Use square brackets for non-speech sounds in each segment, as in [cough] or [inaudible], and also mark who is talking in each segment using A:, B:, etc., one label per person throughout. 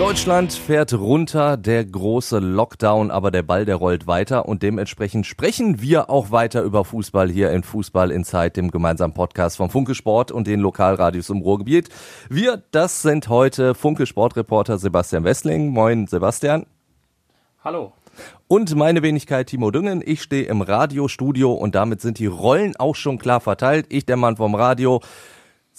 A: Deutschland fährt runter, der große Lockdown, aber der Ball, der rollt weiter und dementsprechend sprechen wir auch weiter über Fußball hier in Fußball Inside, dem gemeinsamen Podcast von Funke Sport und den Lokalradios im Ruhrgebiet. Wir, das sind heute Funke Sportreporter Sebastian Wessling. Moin Sebastian.
B: Hallo.
A: Und meine Wenigkeit Timo Düngen. Ich stehe im Radiostudio und damit sind die Rollen auch schon klar verteilt. Ich, der Mann vom Radio,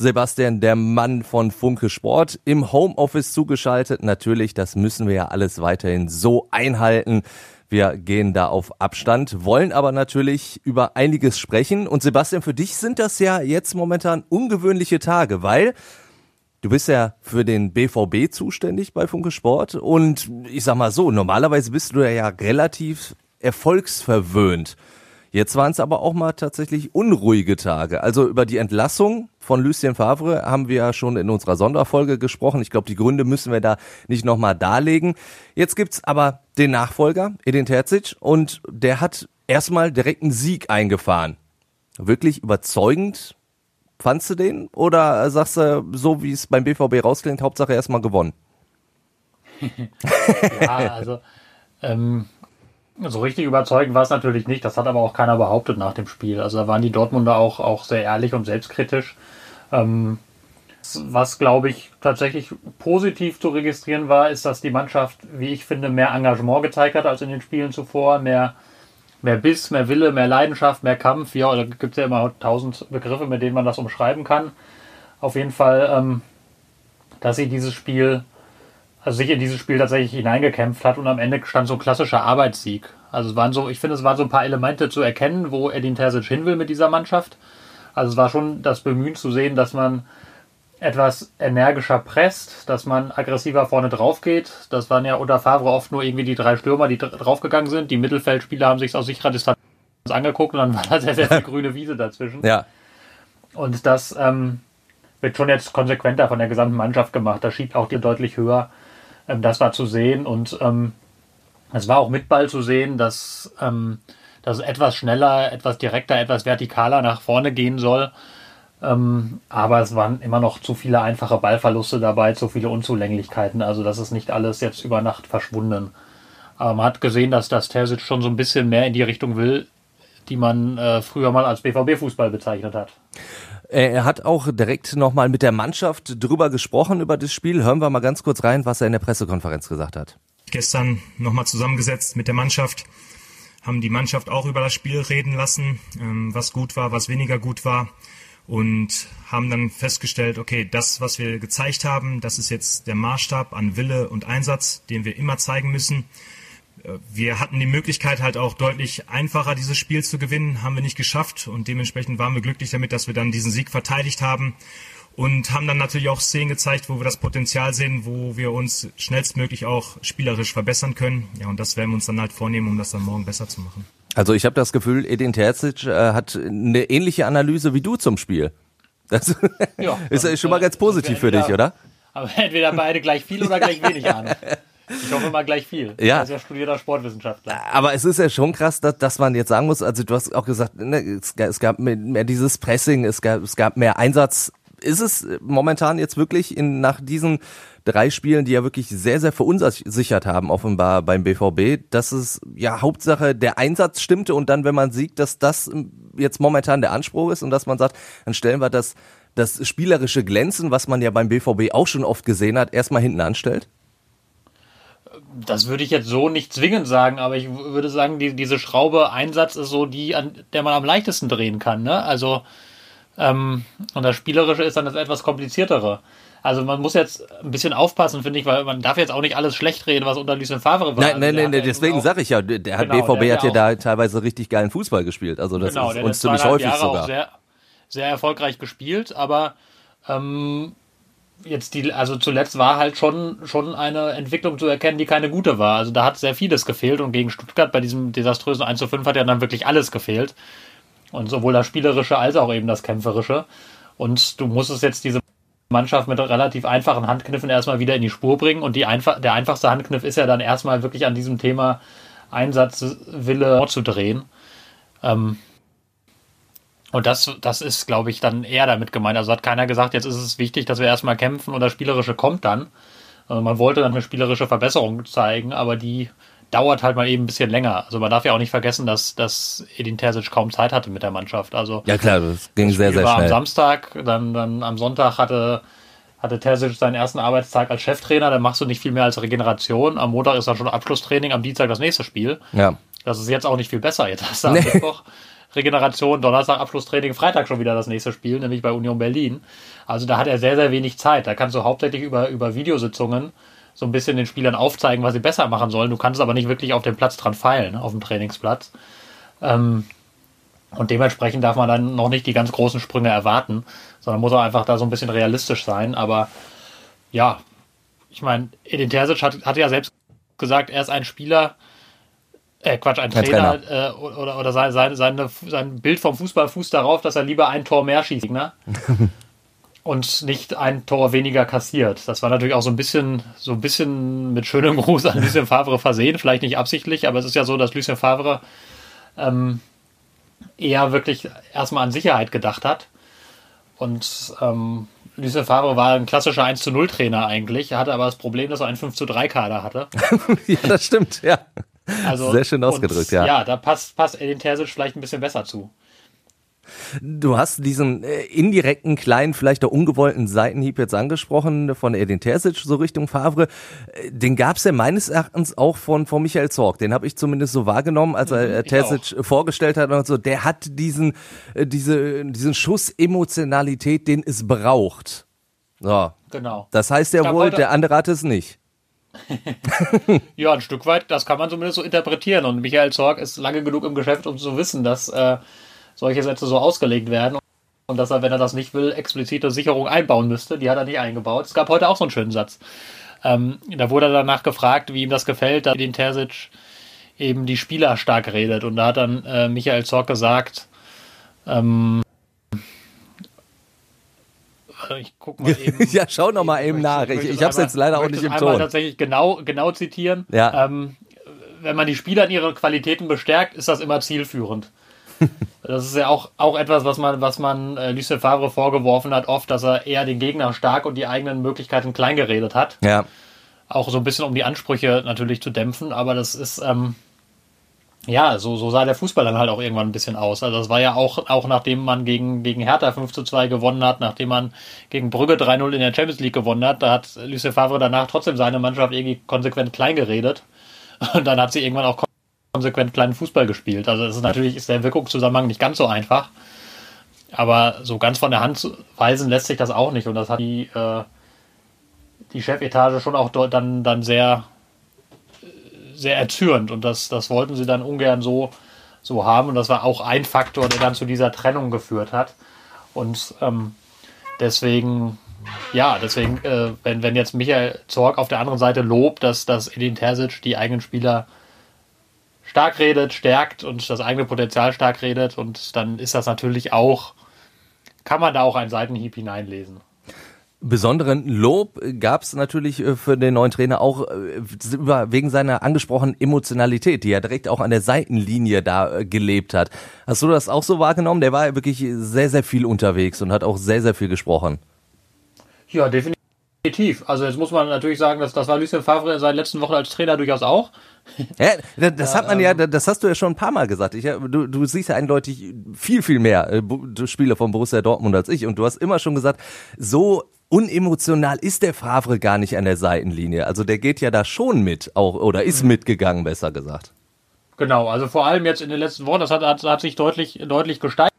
A: Sebastian, der Mann von Funke Sport, im Homeoffice zugeschaltet. Natürlich, das müssen wir ja alles weiterhin so einhalten. Wir gehen da auf Abstand, wollen aber natürlich über einiges sprechen. Und Sebastian, für dich sind das ja jetzt momentan ungewöhnliche Tage, weil du bist ja für den BVB zuständig bei Funke Sport. Und ich sag mal so, normalerweise bist du ja relativ erfolgsverwöhnt. Jetzt waren es aber auch mal tatsächlich unruhige Tage. Also über die Entlassung von Lucien Favre haben wir ja schon in unserer Sonderfolge gesprochen. Ich glaube, die Gründe müssen wir da nicht nochmal darlegen. Jetzt gibt's aber den Nachfolger, Edin Terzic, und der hat erstmal direkt einen Sieg eingefahren. Wirklich überzeugend. Fandst du den? Oder sagst du, so wie es beim BVB rausklingt, Hauptsache erstmal gewonnen? [laughs]
B: ja, also ähm, so richtig überzeugend war es natürlich nicht. Das hat aber auch keiner behauptet nach dem Spiel. Also da waren die Dortmunder auch, auch sehr ehrlich und selbstkritisch. Ähm, was, glaube ich, tatsächlich positiv zu registrieren war, ist, dass die Mannschaft, wie ich finde, mehr Engagement gezeigt hat als in den Spielen zuvor. Mehr, mehr Biss, mehr Wille, mehr Leidenschaft, mehr Kampf. Ja, da gibt es ja immer tausend Begriffe, mit denen man das umschreiben kann. Auf jeden Fall, ähm, dass sie dieses Spiel also sich in dieses Spiel tatsächlich hineingekämpft hat und am Ende stand so ein klassischer Arbeitssieg. Also es waren so, ich finde, es waren so ein paar Elemente zu erkennen, wo Edin Terzic hin will mit dieser Mannschaft. Also es war schon das Bemühen zu sehen, dass man etwas energischer presst, dass man aggressiver vorne drauf geht. Das waren ja unter Favre oft nur irgendwie die drei Stürmer, die draufgegangen sind. Die Mittelfeldspieler haben sich aus sicherer Distanz angeguckt und dann war da sehr, sehr viel [laughs] grüne Wiese dazwischen.
A: Ja.
B: Und das ähm, wird schon jetzt konsequenter von der gesamten Mannschaft gemacht. Da schiebt auch die deutlich höher. Ähm, das war zu sehen und ähm, es war auch mit Ball zu sehen, dass, ähm, dass es etwas schneller, etwas direkter, etwas vertikaler nach vorne gehen soll. Ähm, aber es waren immer noch zu viele einfache Ballverluste dabei, zu viele Unzulänglichkeiten. Also das ist nicht alles jetzt über Nacht verschwunden. Aber man hat gesehen, dass das Terzic schon so ein bisschen mehr in die Richtung will, die man äh, früher mal als BVB-Fußball bezeichnet hat.
A: Äh, er hat auch direkt nochmal mit der Mannschaft drüber gesprochen, über das Spiel. Hören wir mal ganz kurz rein, was er in der Pressekonferenz gesagt hat.
C: Gestern nochmal zusammengesetzt mit der Mannschaft, haben die Mannschaft auch über das Spiel reden lassen, ähm, was gut war, was weniger gut war und haben dann festgestellt, okay, das, was wir gezeigt haben, das ist jetzt der Maßstab an Wille und Einsatz, den wir immer zeigen müssen wir hatten die Möglichkeit halt auch deutlich einfacher dieses Spiel zu gewinnen, haben wir nicht geschafft und dementsprechend waren wir glücklich damit, dass wir dann diesen Sieg verteidigt haben und haben dann natürlich auch Szenen gezeigt, wo wir das Potenzial sehen, wo wir uns schnellstmöglich auch spielerisch verbessern können. Ja, und das werden wir uns dann halt vornehmen, um das dann morgen besser zu machen.
A: Also ich habe das Gefühl, Edin Terzic äh, hat eine ähnliche Analyse wie du zum Spiel. Das [laughs] ja, ist schon mal ganz positiv für dich, oder?
B: Aber entweder beide gleich viel oder gleich wenig an. [laughs] Ich hoffe mal gleich viel.
A: Ja.
B: Er ist ja studierter Sportwissenschaftler.
A: Aber es ist ja schon krass, dass, dass man jetzt sagen muss, also du hast auch gesagt, ne, es, es gab mehr dieses Pressing, es gab, es gab mehr Einsatz. Ist es momentan jetzt wirklich in, nach diesen drei Spielen, die ja wirklich sehr, sehr verunsichert haben, offenbar beim BVB, dass es ja Hauptsache der Einsatz stimmte und dann, wenn man sieht, dass das jetzt momentan der Anspruch ist und dass man sagt, dann stellen wir das, das spielerische Glänzen, was man ja beim BVB auch schon oft gesehen hat, erstmal hinten anstellt?
B: Das würde ich jetzt so nicht zwingend sagen, aber ich würde sagen, die, diese Schraube Einsatz ist so die, an der man am leichtesten drehen kann. Ne? Also ähm, und das Spielerische ist dann das etwas kompliziertere. Also man muss jetzt ein bisschen aufpassen, finde ich, weil man darf jetzt auch nicht alles schlecht reden, was unter Lucien Favre war.
A: Nein, nein,
B: also
A: nein, deswegen sage ich ja, der genau, BVB der hat ja da teilweise richtig geilen Fußball gespielt. Also das genau, ist uns ziemlich häufig
B: Jahre
A: sogar.
B: Auch sehr, sehr erfolgreich gespielt, aber ähm, jetzt die, also zuletzt war halt schon, schon eine Entwicklung zu erkennen, die keine gute war. Also da hat sehr vieles gefehlt und gegen Stuttgart bei diesem desaströsen 1 zu 5 hat ja dann wirklich alles gefehlt. Und sowohl das Spielerische als auch eben das Kämpferische. Und du musstest jetzt diese Mannschaft mit relativ einfachen Handkniffen erstmal wieder in die Spur bringen. Und die einfach, der einfachste Handkniff ist ja dann erstmal wirklich an diesem Thema Einsatzwille zu drehen. Ähm, und das, das ist, glaube ich, dann eher damit gemeint. Also hat keiner gesagt, jetzt ist es wichtig, dass wir erstmal kämpfen und das Spielerische kommt dann. Also man wollte dann eine spielerische Verbesserung zeigen, aber die dauert halt mal eben ein bisschen länger. Also man darf ja auch nicht vergessen, dass, dass Edin Terzic kaum Zeit hatte mit der Mannschaft. Also
A: ja klar, das ging das sehr, sehr
B: war
A: schnell.
B: am Samstag, dann, dann am Sonntag hatte, hatte Terzic seinen ersten Arbeitstag als Cheftrainer, dann machst du nicht viel mehr als Regeneration. Am Montag ist dann schon Abschlusstraining, am Dienstag das nächste Spiel.
A: Ja.
B: Das ist jetzt auch nicht viel besser. Jetzt hast du am nee. Mittwoch Regeneration, Donnerstag Abschlusstraining, Freitag schon wieder das nächste Spiel, nämlich bei Union Berlin. Also da hat er sehr, sehr wenig Zeit. Da kannst du hauptsächlich über, über Videositzungen so ein bisschen den Spielern aufzeigen, was sie besser machen sollen. Du kannst aber nicht wirklich auf dem Platz dran feilen, auf dem Trainingsplatz. Ähm, und dementsprechend darf man dann noch nicht die ganz großen Sprünge erwarten, sondern muss auch einfach da so ein bisschen realistisch sein. Aber ja, ich meine, Edin Terzic hat, hat ja selbst gesagt, er ist ein Spieler, äh, Quatsch, ein, ein Trainer, Trainer. Äh, oder, oder sein, sein, seine, sein Bild vom Fußball fußt darauf, dass er lieber ein Tor mehr schießt, ne? [laughs] und nicht ein Tor weniger kassiert. Das war natürlich auch so ein bisschen, so ein bisschen mit schönem Gruß an Lucien Favre versehen, vielleicht nicht absichtlich, aber es ist ja so, dass Lucien Favre ähm, eher wirklich erstmal an Sicherheit gedacht hat. Und ähm, Lucien Favre war ein klassischer 1 zu 0 Trainer eigentlich. Er hatte aber das Problem, dass er einen 5 zu 3 Kader hatte. [laughs]
A: ja, das stimmt, ja.
B: Also,
A: Sehr schön ausgedrückt,
B: und,
A: ja.
B: Ja, da passt, passt Edin Terzic vielleicht ein bisschen besser zu.
A: Du hast diesen äh, indirekten, kleinen, vielleicht auch ungewollten Seitenhieb jetzt angesprochen von Edin Terzic so Richtung Favre. Äh, den gab's ja meines Erachtens auch von, von Michael Zorg. Den habe ich zumindest so wahrgenommen, als er äh, Terzic auch. vorgestellt hat und so. Der hat diesen, äh, diese, diesen Schuss Emotionalität, den es braucht. So.
B: Genau.
A: Das heißt ja wohl, der andere hat es nicht.
B: Ja, ein Stück weit, das kann man zumindest so interpretieren. Und Michael Zorg ist lange genug im Geschäft, um zu wissen, dass äh, solche Sätze so ausgelegt werden. Und dass er, wenn er das nicht will, explizite Sicherung einbauen müsste. Die hat er nicht eingebaut. Es gab heute auch so einen schönen Satz. Ähm, da wurde er danach gefragt, wie ihm das gefällt, dass den Terzic eben die Spieler stark redet. Und da hat dann äh, Michael Zorc gesagt, ähm, [laughs] ich guck mal [laughs] eben.
A: ja, schau noch mal eben nach. Ich, ich, ich habe es jetzt leider auch nicht im Ton.
B: tatsächlich genau, genau zitieren.
A: Ja.
B: Ähm, wenn man die Spieler in ihre Qualitäten bestärkt, ist das immer zielführend. [laughs] das ist ja auch, auch etwas, was man, was man äh, Lucien Favre vorgeworfen hat, oft, dass er eher den Gegner stark und die eigenen Möglichkeiten klein geredet hat.
A: Ja.
B: Auch so ein bisschen, um die Ansprüche natürlich zu dämpfen, aber das ist, ähm, ja, so, so sah der Fußball dann halt auch irgendwann ein bisschen aus. Also das war ja auch, auch nachdem man gegen, gegen Hertha 5 zu 2 gewonnen hat, nachdem man gegen Brügge 3-0 in der Champions League gewonnen hat, da hat Lucien Favre danach trotzdem seine Mannschaft irgendwie konsequent klein geredet. Und dann hat sie irgendwann auch konsequent kleinen Fußball gespielt. Also das ist natürlich ist der Wirkungszusammenhang nicht ganz so einfach. Aber so ganz von der Hand weisen lässt sich das auch nicht. Und das hat die, äh, die Chefetage schon auch dann, dann sehr, sehr erzürnt. Und das, das wollten sie dann ungern so, so haben. Und das war auch ein Faktor, der dann zu dieser Trennung geführt hat. Und ähm, deswegen, ja, deswegen, äh, wenn, wenn jetzt Michael Zorg auf der anderen Seite lobt, dass, dass Edin Terzic die eigenen Spieler stark redet, stärkt und das eigene Potenzial stark redet und dann ist das natürlich auch, kann man da auch einen Seitenhieb hineinlesen.
A: Besonderen Lob gab es natürlich äh, für den neuen Trainer auch äh, wegen seiner angesprochenen Emotionalität, die er direkt auch an der Seitenlinie da äh, gelebt hat. Hast du das auch so wahrgenommen? Der war wirklich sehr, sehr viel unterwegs und hat auch sehr, sehr viel gesprochen.
B: Ja, definitiv. Also jetzt muss man natürlich sagen, dass das war Lucien Favre in seinen letzten Wochen als Trainer durchaus auch. [laughs]
A: Ja, das hat man ja, ähm, das hast du ja schon ein paar Mal gesagt. Ich, du, du siehst ja eindeutig viel, viel mehr Spieler von Borussia Dortmund als ich. Und du hast immer schon gesagt, so unemotional ist der Favre gar nicht an der Seitenlinie. Also der geht ja da schon mit, auch oder ist mhm. mitgegangen, besser gesagt.
B: Genau, also vor allem jetzt in den letzten Wochen, das hat, hat, hat sich deutlich, deutlich gesteigert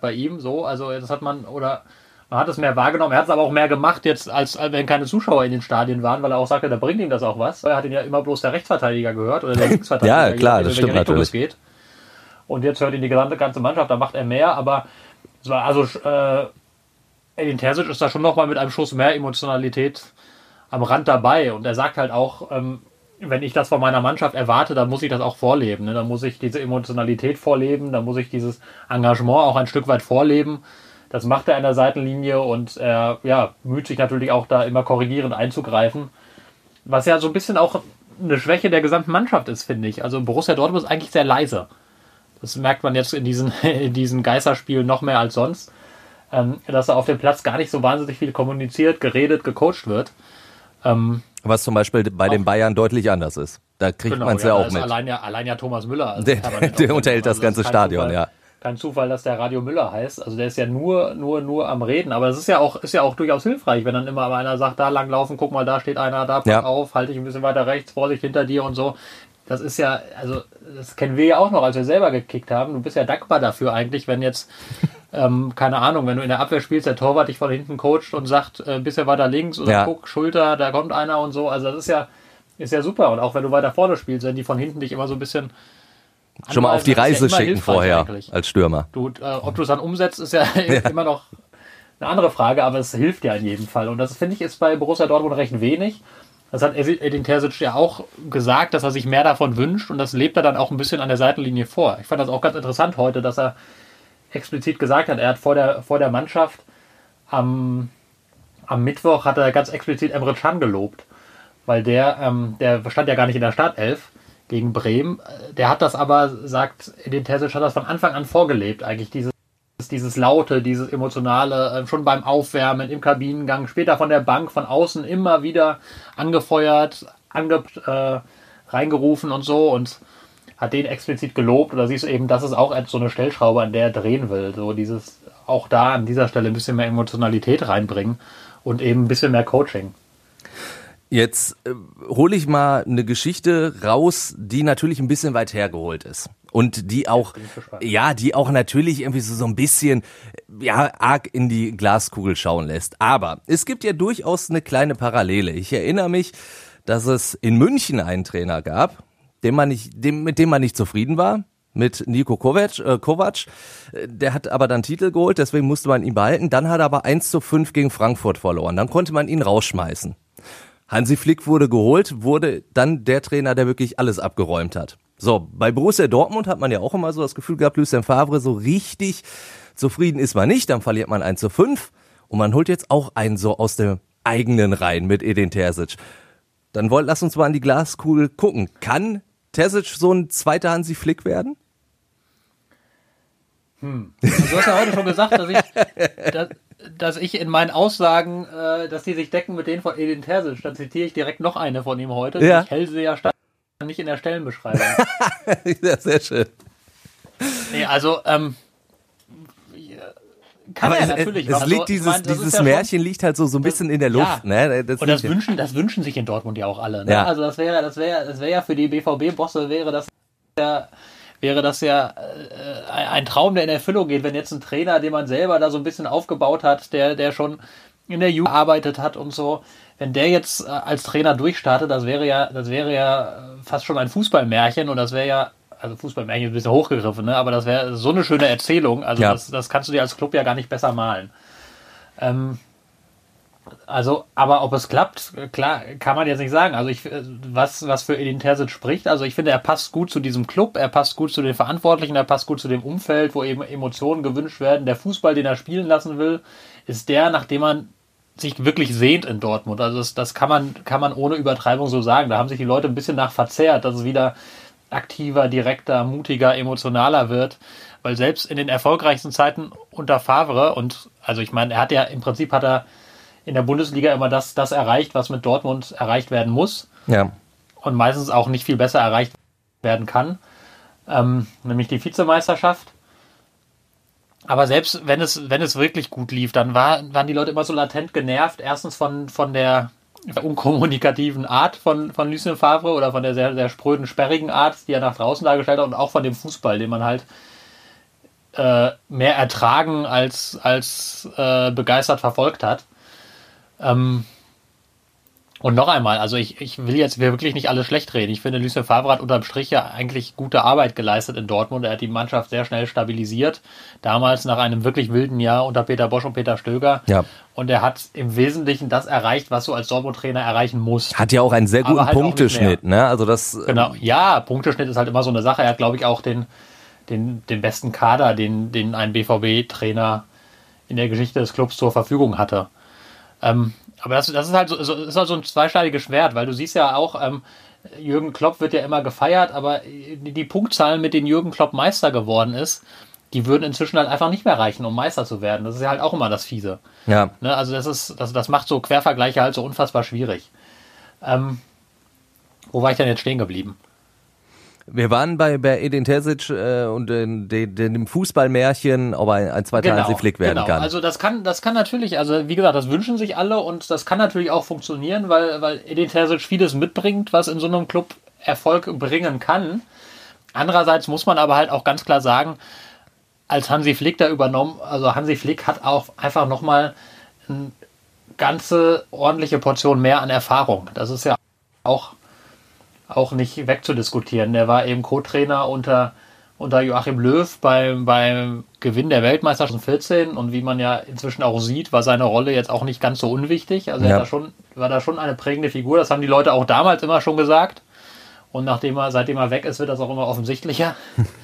B: bei ihm. So, also das hat man oder man hat es mehr wahrgenommen. Er hat es aber auch mehr gemacht jetzt, als, als wenn keine Zuschauer in den Stadien waren, weil er auch sagte, da bringt ihm das auch was. Er hat ihn ja immer bloß der Rechtsverteidiger gehört oder der [laughs] Linksverteidiger.
A: ja, klar, das stimmt natürlich. Es geht.
B: Und jetzt hört ihn die gesamte ganze Mannschaft, da macht er mehr, aber es war also äh, Edin Terzic ist da schon nochmal mit einem Schuss mehr Emotionalität am Rand dabei. Und er sagt halt auch, ähm, wenn ich das von meiner Mannschaft erwarte, dann muss ich das auch vorleben. Ne? Dann muss ich diese Emotionalität vorleben, dann muss ich dieses Engagement auch ein Stück weit vorleben Das macht er an der Seitenlinie und er ja, müht sich natürlich auch da immer korrigierend einzugreifen. Was ja so ein bisschen auch eine Schwäche der gesamten Mannschaft ist, finde ich. Also Borussia Dortmund ist eigentlich sehr leise. Das merkt man jetzt in diesen, [laughs] in diesen Geisterspielen noch mehr als sonst, ähm, dass er auf dem Platz gar nicht so wahnsinnig viel kommuniziert, geredet, gecoacht wird.
A: Ähm, Was zum Beispiel bei den Bayern deutlich anders ist. Da kriegt genau, man es ja, ja auch mit.
B: Allein ja, allein ja Thomas Müller. Also
A: der, [laughs] der unterhält das also ganze Stadion,
B: Zufall,
A: ja.
B: Kein Zufall, dass der Radio Müller heißt. Also der ist ja nur, nur, nur am Reden. Aber es ist ja auch, ist ja auch durchaus hilfreich, wenn dann immer einer sagt, da lang laufen, guck mal, da steht einer, da pass ja. auf, halte ich ein bisschen weiter rechts, Vorsicht hinter dir und so. Das ist ja, also das kennen wir ja auch noch, als wir selber gekickt haben. Du bist ja dankbar dafür eigentlich, wenn jetzt, ähm, keine Ahnung, wenn du in der Abwehr spielst, der Torwart dich von hinten coacht und sagt, äh, bisschen weiter links oder ja. guck, Schulter, da kommt einer und so. Also das ist ja, ist ja super. Und auch wenn du weiter vorne spielst, wenn die von hinten dich immer so ein bisschen
A: schon mal auf die Reise ja schicken vorher eigentlich. als Stürmer.
B: Du, äh, ob du es dann umsetzt, ist ja, [laughs] [laughs] ja, immer noch eine andere Frage, aber es hilft ja in jedem Fall. Und das finde ich ist bei Borussia Dortmund recht wenig. Das hat Edin Terzic ja auch gesagt, dass er sich mehr davon wünscht und das lebt er dann auch ein bisschen an der Seitenlinie vor. Ich fand das auch ganz interessant heute, dass er explizit gesagt hat, er hat vor der, vor der Mannschaft am, am Mittwoch hat er ganz explizit Emre Can gelobt, weil der, ähm, der stand ja gar nicht in der Startelf gegen Bremen. Der hat das aber, sagt Edin Terzic, hat das von Anfang an vorgelebt, eigentlich dieses, dieses Laute, dieses Emotionale, äh, schon beim Aufwärmen, im Kabinengang, später von der Bank, von außen immer wieder angefeuert, ange, äh, reingerufen und so und hat den explizit gelobt. Oder siehst du eben, das ist auch so eine Stellschraube, an der er drehen will. So dieses, auch da an dieser Stelle ein bisschen mehr Emotionalität reinbringen und eben ein bisschen mehr Coaching.
A: Jetzt äh, hole ich mal eine Geschichte raus, die natürlich ein bisschen weit hergeholt ist. Und die auch, ja, die auch natürlich irgendwie so, so ein bisschen, ja, arg in die Glaskugel schauen lässt. Aber es gibt ja durchaus eine kleine Parallele. Ich erinnere mich, dass es in München einen Trainer gab, dem man nicht, dem, mit dem man nicht zufrieden war mit Nico Kovac, äh, Kovac. Der hat aber dann Titel geholt, deswegen musste man ihn behalten. Dann hat er aber 1 zu 5 gegen Frankfurt verloren. Dann konnte man ihn rausschmeißen. Hansi Flick wurde geholt, wurde dann der Trainer, der wirklich alles abgeräumt hat. So, bei Borussia Dortmund hat man ja auch immer so das Gefühl gehabt, Lucien Favre, so richtig zufrieden ist man nicht, dann verliert man 1 zu 5 und man holt jetzt auch einen so aus dem eigenen Reihen mit Edin Terzic. Dann wollt, lass uns mal an die Glaskugel gucken. Kann Terzic so ein zweiter Hansi Flick werden?
B: Hm. Du hast ja heute schon gesagt, dass ich, dass, dass ich in meinen Aussagen, äh, dass die sich decken mit denen von Edin Terzic, dann zitiere ich direkt noch eine von ihm heute.
A: Ja.
B: Ich Hellseher stand nicht in der Stellenbeschreibung. [laughs]
A: ja, sehr schön.
B: Nee, also, ähm, kann
A: aber
B: er
A: es,
B: natürlich.
A: Es, es liegt
B: also,
A: dieses,
B: meine,
A: dieses
B: ja
A: Märchen schon, liegt halt so, so ein bisschen in der Luft. Ja. Ne?
B: Das und das wünschen, das wünschen sich in Dortmund ja auch alle. Ne?
A: Ja.
B: Also das wäre, das wäre, das wäre ja für die BVB-Bosse wäre das ja wäre das ja äh, ein Traum, der in Erfüllung geht, wenn jetzt ein Trainer, den man selber da so ein bisschen aufgebaut hat, der, der schon in der Jugend gearbeitet hat und so, wenn der jetzt äh, als Trainer durchstartet, das wäre ja, das wäre ja fast schon ein Fußballmärchen und das wäre ja, also Fußballmärchen ist ein bisschen hochgegriffen, ne? aber das wäre so eine schöne Erzählung, also
A: Ja.
B: das, das kannst du dir als Club ja gar nicht besser malen. Ähm, also, aber ob es klappt, klar, kann man jetzt nicht sagen. Also ich, was, was für Edin Terzic spricht, also ich finde, er passt gut zu diesem Club, er passt gut zu den Verantwortlichen, er passt gut zu dem Umfeld, wo eben Emotionen gewünscht werden. Der Fußball, den er spielen lassen will, ist der, nach dem man sich wirklich sehnt in Dortmund. Also das, das kann man, kann man ohne Übertreibung so sagen. Da haben sich die Leute ein bisschen nach verzerrt, dass es wieder aktiver, direkter, mutiger, emotionaler wird. Weil selbst in den erfolgreichsten Zeiten unter Favre und also ich meine, er hat ja im Prinzip hat er in der Bundesliga immer das, das erreicht, was mit Dortmund erreicht werden muss
A: Ja.
B: und meistens auch nicht viel besser erreicht werden kann, ähm, nämlich die Vizemeisterschaft. Aber selbst wenn es, wenn es wirklich gut lief, dann war, waren die Leute immer so latent genervt. Erstens von, von der unkommunikativen Art von, von Lucien Favre oder von der sehr, sehr spröden, sperrigen Art, die er nach draußen dargestellt hat und auch von dem Fußball, den man halt äh, mehr ertragen als, als äh, begeistert verfolgt hat. Ähm, und noch einmal, also ich, ich will jetzt wirklich nicht alles schlecht reden. Ich finde, Lucien Favre hat unterm Strich ja eigentlich gute Arbeit geleistet in Dortmund. Er hat die Mannschaft sehr schnell stabilisiert. Damals nach einem wirklich wilden Jahr unter Peter Bosch und Peter Stöger.
A: Ja.
B: Und er hat im Wesentlichen das erreicht, was du als Dortmund-Trainer erreichen musst.
A: Hat ja auch einen sehr guten
B: halt
A: Punkteschnitt, ne? Also das
B: Genau, ja, Punkteschnitt ist halt immer so eine Sache. Er hat, glaube ich, auch den, den, den besten Kader, den, den ein BVB-Trainer in der Geschichte des Clubs zur Verfügung hatte. Ähm, aber das, das ist halt so, so, ist halt so ein zweischneidiges Schwert, weil du siehst ja auch, ähm, Jürgen Klopp wird ja immer gefeiert, aber die Punktzahlen, mit denen Jürgen Klopp Meister geworden ist, die würden inzwischen halt einfach nicht mehr reichen, um Meister zu werden. Das ist ja halt auch immer das Fiese.
A: Ja.
B: Ne, also das ist, das, das macht so Quervergleiche halt so unfassbar schwierig. Ähm, wo war ich denn jetzt stehen geblieben?
A: Wir waren bei, bei Edin Terzic äh, und den, den, dem Fußballmärchen, ob ein, ein zweiter
B: Genau,
A: Hansi Flick werden
B: genau.
A: kann.
B: Also das kann, das kann natürlich, also wie gesagt, das wünschen sich alle und das kann natürlich auch funktionieren, weil, weil Edin Terzic vieles mitbringt, was in so einem Club Erfolg bringen kann. Andererseits muss man aber halt auch ganz klar sagen, als Hansi Flick da übernommen, also Hansi Flick hat auch einfach nochmal eine ganze ordentliche Portion mehr an Erfahrung. Das ist ja auch, auch nicht wegzudiskutieren. Der war eben Co-Trainer unter, unter Joachim Löw beim, beim Gewinn der Weltmeisterschaft 2014 und wie man ja inzwischen auch sieht, war seine Rolle jetzt auch nicht ganz so unwichtig. Also er
A: Ja.
B: hat da schon, war da schon eine prägende Figur. Das haben die Leute auch damals immer schon gesagt. Und nachdem er, seitdem er weg ist, wird das auch immer offensichtlicher.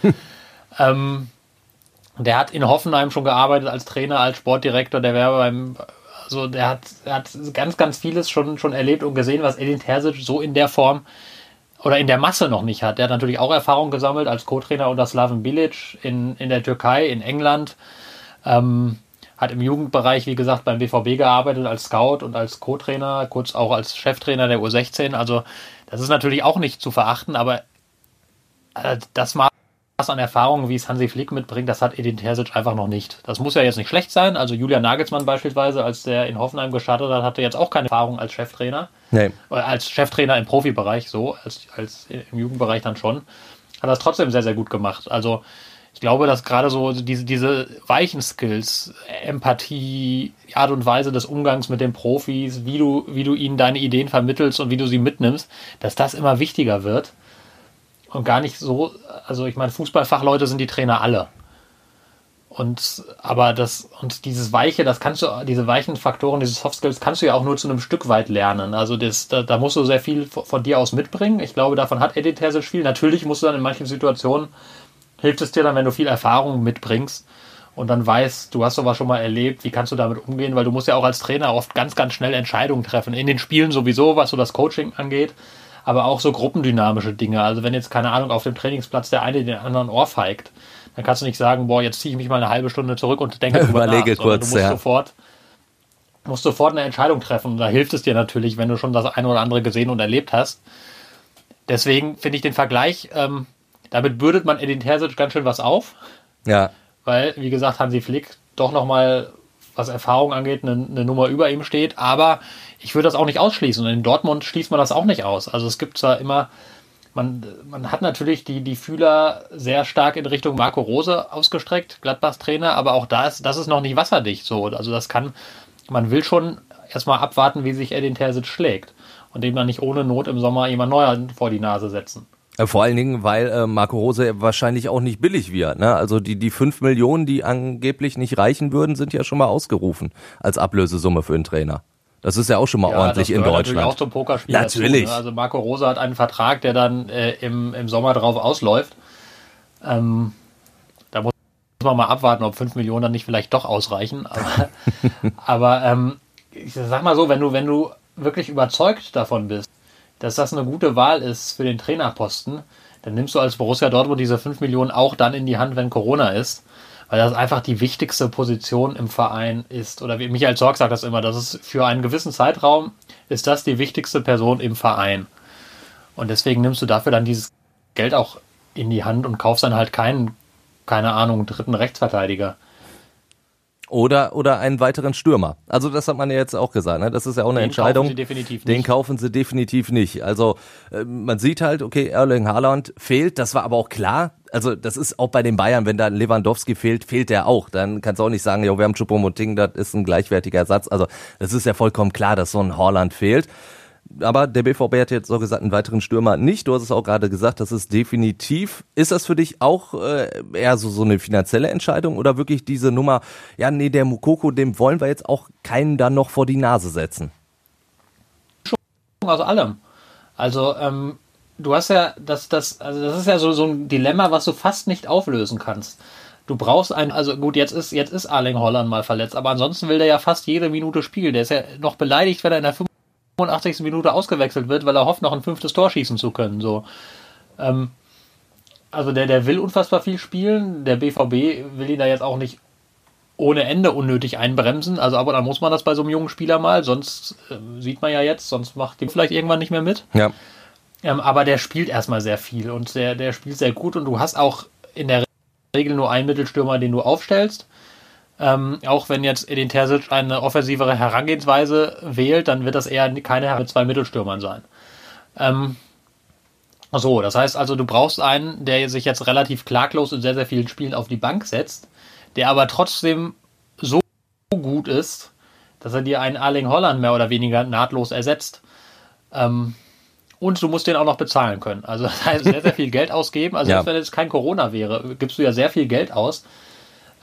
B: [laughs] ähm, der hat in Hoffenheim schon gearbeitet als Trainer, als Sportdirektor. Der wäre beim, also der hat, er hat ganz, ganz vieles schon, schon erlebt und gesehen, was Edin Terzic so in der Form oder in der Masse noch nicht hat. Der hat natürlich auch Erfahrung gesammelt als Co-Trainer unter Slaven Bilic in, in der Türkei, in England. Ähm, hat im Jugendbereich, wie gesagt, beim BVB gearbeitet als Scout und als Co-Trainer, kurz auch als Cheftrainer der U16. Also das ist natürlich auch nicht zu verachten, aber äh, das Maß an Erfahrung, wie es Hansi Flick mitbringt, das hat Edin Terzic einfach noch nicht. Das muss ja jetzt nicht schlecht sein. Also Julian Nagelsmann beispielsweise, als der in Hoffenheim gestartet hat, hatte jetzt auch keine Erfahrung als Cheftrainer.
A: nee.
B: Oder als Cheftrainer im Profibereich, so, als, als im Jugendbereich dann schon. Hat das trotzdem sehr, sehr gut gemacht. Also ich glaube, dass gerade so diese, diese weichen Skills, Empathie, Art und Weise des Umgangs mit den Profis, wie du, wie du ihnen deine Ideen vermittelst und wie du sie mitnimmst, dass das immer wichtiger wird. Und gar nicht so, also ich meine, Fußballfachleute sind die Trainer alle. Und aber das und dieses Weiche, das kannst du, diese weichen Faktoren, diese Soft Skills kannst du ja auch nur zu einem Stück weit lernen. Also das, da, da musst du sehr viel von dir aus mitbringen. Ich glaube, davon hat Edith Terzic viel. Natürlich musst du dann in manchen Situationen hilft es dir dann, wenn du viel Erfahrung mitbringst und dann weißt, du hast sowas schon mal erlebt, wie kannst du damit umgehen, weil du musst ja auch als Trainer oft ganz, ganz schnell Entscheidungen treffen. In den Spielen sowieso, was so das Coaching angeht, aber auch so gruppendynamische Dinge. Also wenn jetzt, keine Ahnung, auf dem Trainingsplatz der eine den anderen ohrfeigt, dann kannst du nicht sagen, boah, jetzt ziehe ich mich mal eine halbe Stunde zurück und denke [laughs] drüber
A: Überlege
B: nach,
A: kurz,
B: du musst
A: ja.
B: sofort musst sofort eine Entscheidung treffen. Und da hilft es dir natürlich, wenn du schon das eine oder andere gesehen und erlebt hast. Deswegen finde ich den Vergleich, ähm, damit bürdet man Edin Terzic ganz schön was auf,
A: Ja.
B: weil, wie gesagt, Hansi Flick doch nochmal, was Erfahrung angeht, eine, eine Nummer über ihm steht. Aber ich würde das auch nicht ausschließen. Und in Dortmund schließt man das auch nicht aus. Also es gibt zwar immer, man, man hat natürlich die, die Fühler sehr stark in Richtung Marco Rose ausgestreckt, Gladbachs Trainer, aber auch da ist, das ist noch nicht wasserdicht so. Also das kann, man will schon erstmal abwarten, wie sich Edin Terzic schlägt. Und dem dann nicht ohne Not im Sommer jemand neuer vor die Nase setzen.
A: Äh, Vor allen Dingen, weil äh, Marco Rose wahrscheinlich auch nicht billig wird. Ne? Also die, die fünf Millionen, die angeblich nicht reichen würden, sind ja schon mal ausgerufen als Ablösesumme für einen Trainer. Das ist ja auch schon mal ordentlich
B: das
A: in
B: gehört Natürlich auch
A: Deutschland.
B: zum Pokerspiel.
A: Natürlich.
B: Dazu, ne? Also Marco Rose hat einen Vertrag, der dann äh, im, im Sommer drauf ausläuft. Ähm, da muss man mal abwarten, ob 5 Millionen dann nicht vielleicht doch ausreichen. Aber, [laughs] aber ähm, ich sag mal so, wenn du, wenn du wirklich überzeugt davon bist, dass das eine gute Wahl ist für den Trainerposten, dann nimmst du als Borussia Dortmund diese 5 Millionen auch dann in die Hand, wenn Corona ist. Weil das einfach die wichtigste Position im Verein ist. Oder wie Michael Zorg sagt das immer, das ist für einen gewissen Zeitraum ist das die wichtigste Person im Verein. Und deswegen nimmst du dafür dann dieses Geld auch in die Hand und kaufst dann halt keinen, keine Ahnung, dritten Rechtsverteidiger.
A: Oder, oder einen weiteren Stürmer. Also das hat man ja jetzt auch gesagt. Ne? Das ist ja auch eine
B: Den
A: Entscheidung.
B: kaufen sie definitiv
A: Den
B: nicht.
A: kaufen sie definitiv nicht. Also äh, man sieht halt, okay, Erling Haaland fehlt. Das war aber auch klar. Also das ist auch bei den Bayern, wenn da Lewandowski fehlt, fehlt der auch. Dann kannst du auch nicht sagen, ja, wir haben Choupo-Moting, das ist ein gleichwertiger Ersatz. Also das ist ja vollkommen klar, dass so ein Haaland fehlt. Aber der BVB hat jetzt so gesagt einen weiteren Stürmer nicht. Du hast es auch gerade gesagt, das ist definitiv. Ist das für dich auch äh, eher so, so eine finanzielle Entscheidung oder wirklich diese Nummer, ja, nee, der Mukoko, dem wollen wir jetzt auch keinen dann noch vor die Nase setzen?
B: aus allem. Also, ähm, du hast ja, das, das, also das ist ja so, so ein Dilemma, was du fast nicht auflösen kannst. Du brauchst einen, also gut, jetzt ist, jetzt ist Arling Holland mal verletzt, aber ansonsten will der ja fast jede Minute spielen. Der ist ja noch beleidigt, wenn er in der 85. Minute ausgewechselt wird, weil er hofft, noch ein fünftes Tor schießen zu können, so. Ähm, also der, der will unfassbar viel spielen. Der BVB will ihn da jetzt auch nicht ohne Ende unnötig einbremsen. Also aber da muss man das bei so einem jungen Spieler mal, sonst äh, sieht man ja jetzt, sonst macht die vielleicht irgendwann nicht mehr mit.
A: Ja.
B: Ähm, aber der spielt erstmal sehr viel und der, der spielt sehr gut und du hast auch in der Regel nur einen Mittelstürmer, den du aufstellst. Ähm, auch wenn jetzt Edin Terzic eine offensivere Herangehensweise wählt, dann wird das eher keine mit zwei Mittelstürmern sein. Ähm, so, das heißt also, du brauchst einen, der sich jetzt relativ klaglos in sehr, sehr vielen Spielen auf die Bank setzt, der aber trotzdem so gut ist, dass er dir einen Arling Holland mehr oder weniger nahtlos ersetzt. Ähm, und du musst den auch noch bezahlen können. Also das heißt, sehr, sehr [laughs] viel Geld ausgeben. Also ja. wenn es kein Corona wäre, gibst du ja sehr viel Geld aus.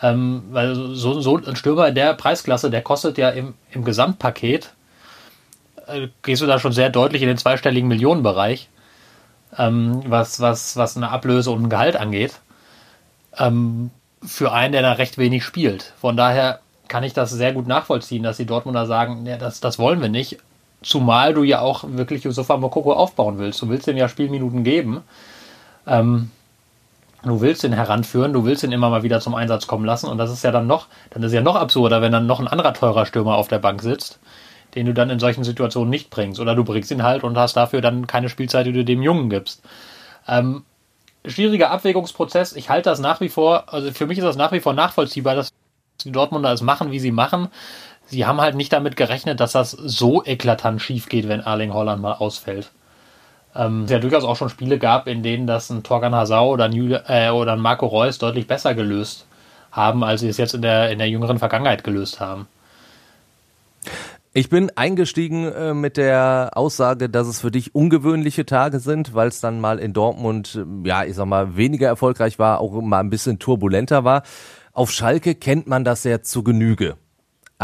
B: Ähm, weil so, so, ein Stürmer in der Preisklasse, der kostet ja im, im Gesamtpaket, äh, gehst du da schon sehr deutlich in den zweistelligen Millionenbereich, ähm, was, was, was eine Ablöse und ein Gehalt angeht. Ähm, für einen, der da recht wenig spielt. Von daher kann ich das sehr gut nachvollziehen, dass die Dortmunder sagen, ja, das, das wollen wir nicht. Zumal du ja auch wirklich Yusufa Mokoko aufbauen willst. Du willst ihm ja Spielminuten geben. Ähm, du willst ihn heranführen, du willst ihn immer mal wieder zum Einsatz kommen lassen. Und das ist ja dann noch, dann ist ja noch absurder, wenn dann noch ein anderer teurer Stürmer auf der Bank sitzt, den du dann in solchen Situationen nicht bringst. Oder du bringst ihn halt und hast dafür dann keine Spielzeit, die du dem Jungen gibst. Ähm, schwieriger Abwägungsprozess. Ich halte das nach wie vor, also für mich ist das nach wie vor nachvollziehbar, dass die Dortmunder es machen, wie sie machen sie haben halt nicht damit gerechnet, dass das so eklatant schief geht, wenn Erling Holland mal ausfällt. Ähm, es ja durchaus auch schon Spiele gab, in denen das ein Torgan Hazau oder, ein, äh, oder ein Marco Reus deutlich besser gelöst haben, als sie es jetzt in der, in der jüngeren Vergangenheit gelöst haben.
A: Ich bin eingestiegen äh, mit der Aussage, dass es für dich ungewöhnliche Tage sind, weil es dann mal in Dortmund, äh, ja, ich sag mal, weniger erfolgreich war, auch mal ein bisschen turbulenter war. Auf Schalke kennt man das ja zu Genüge.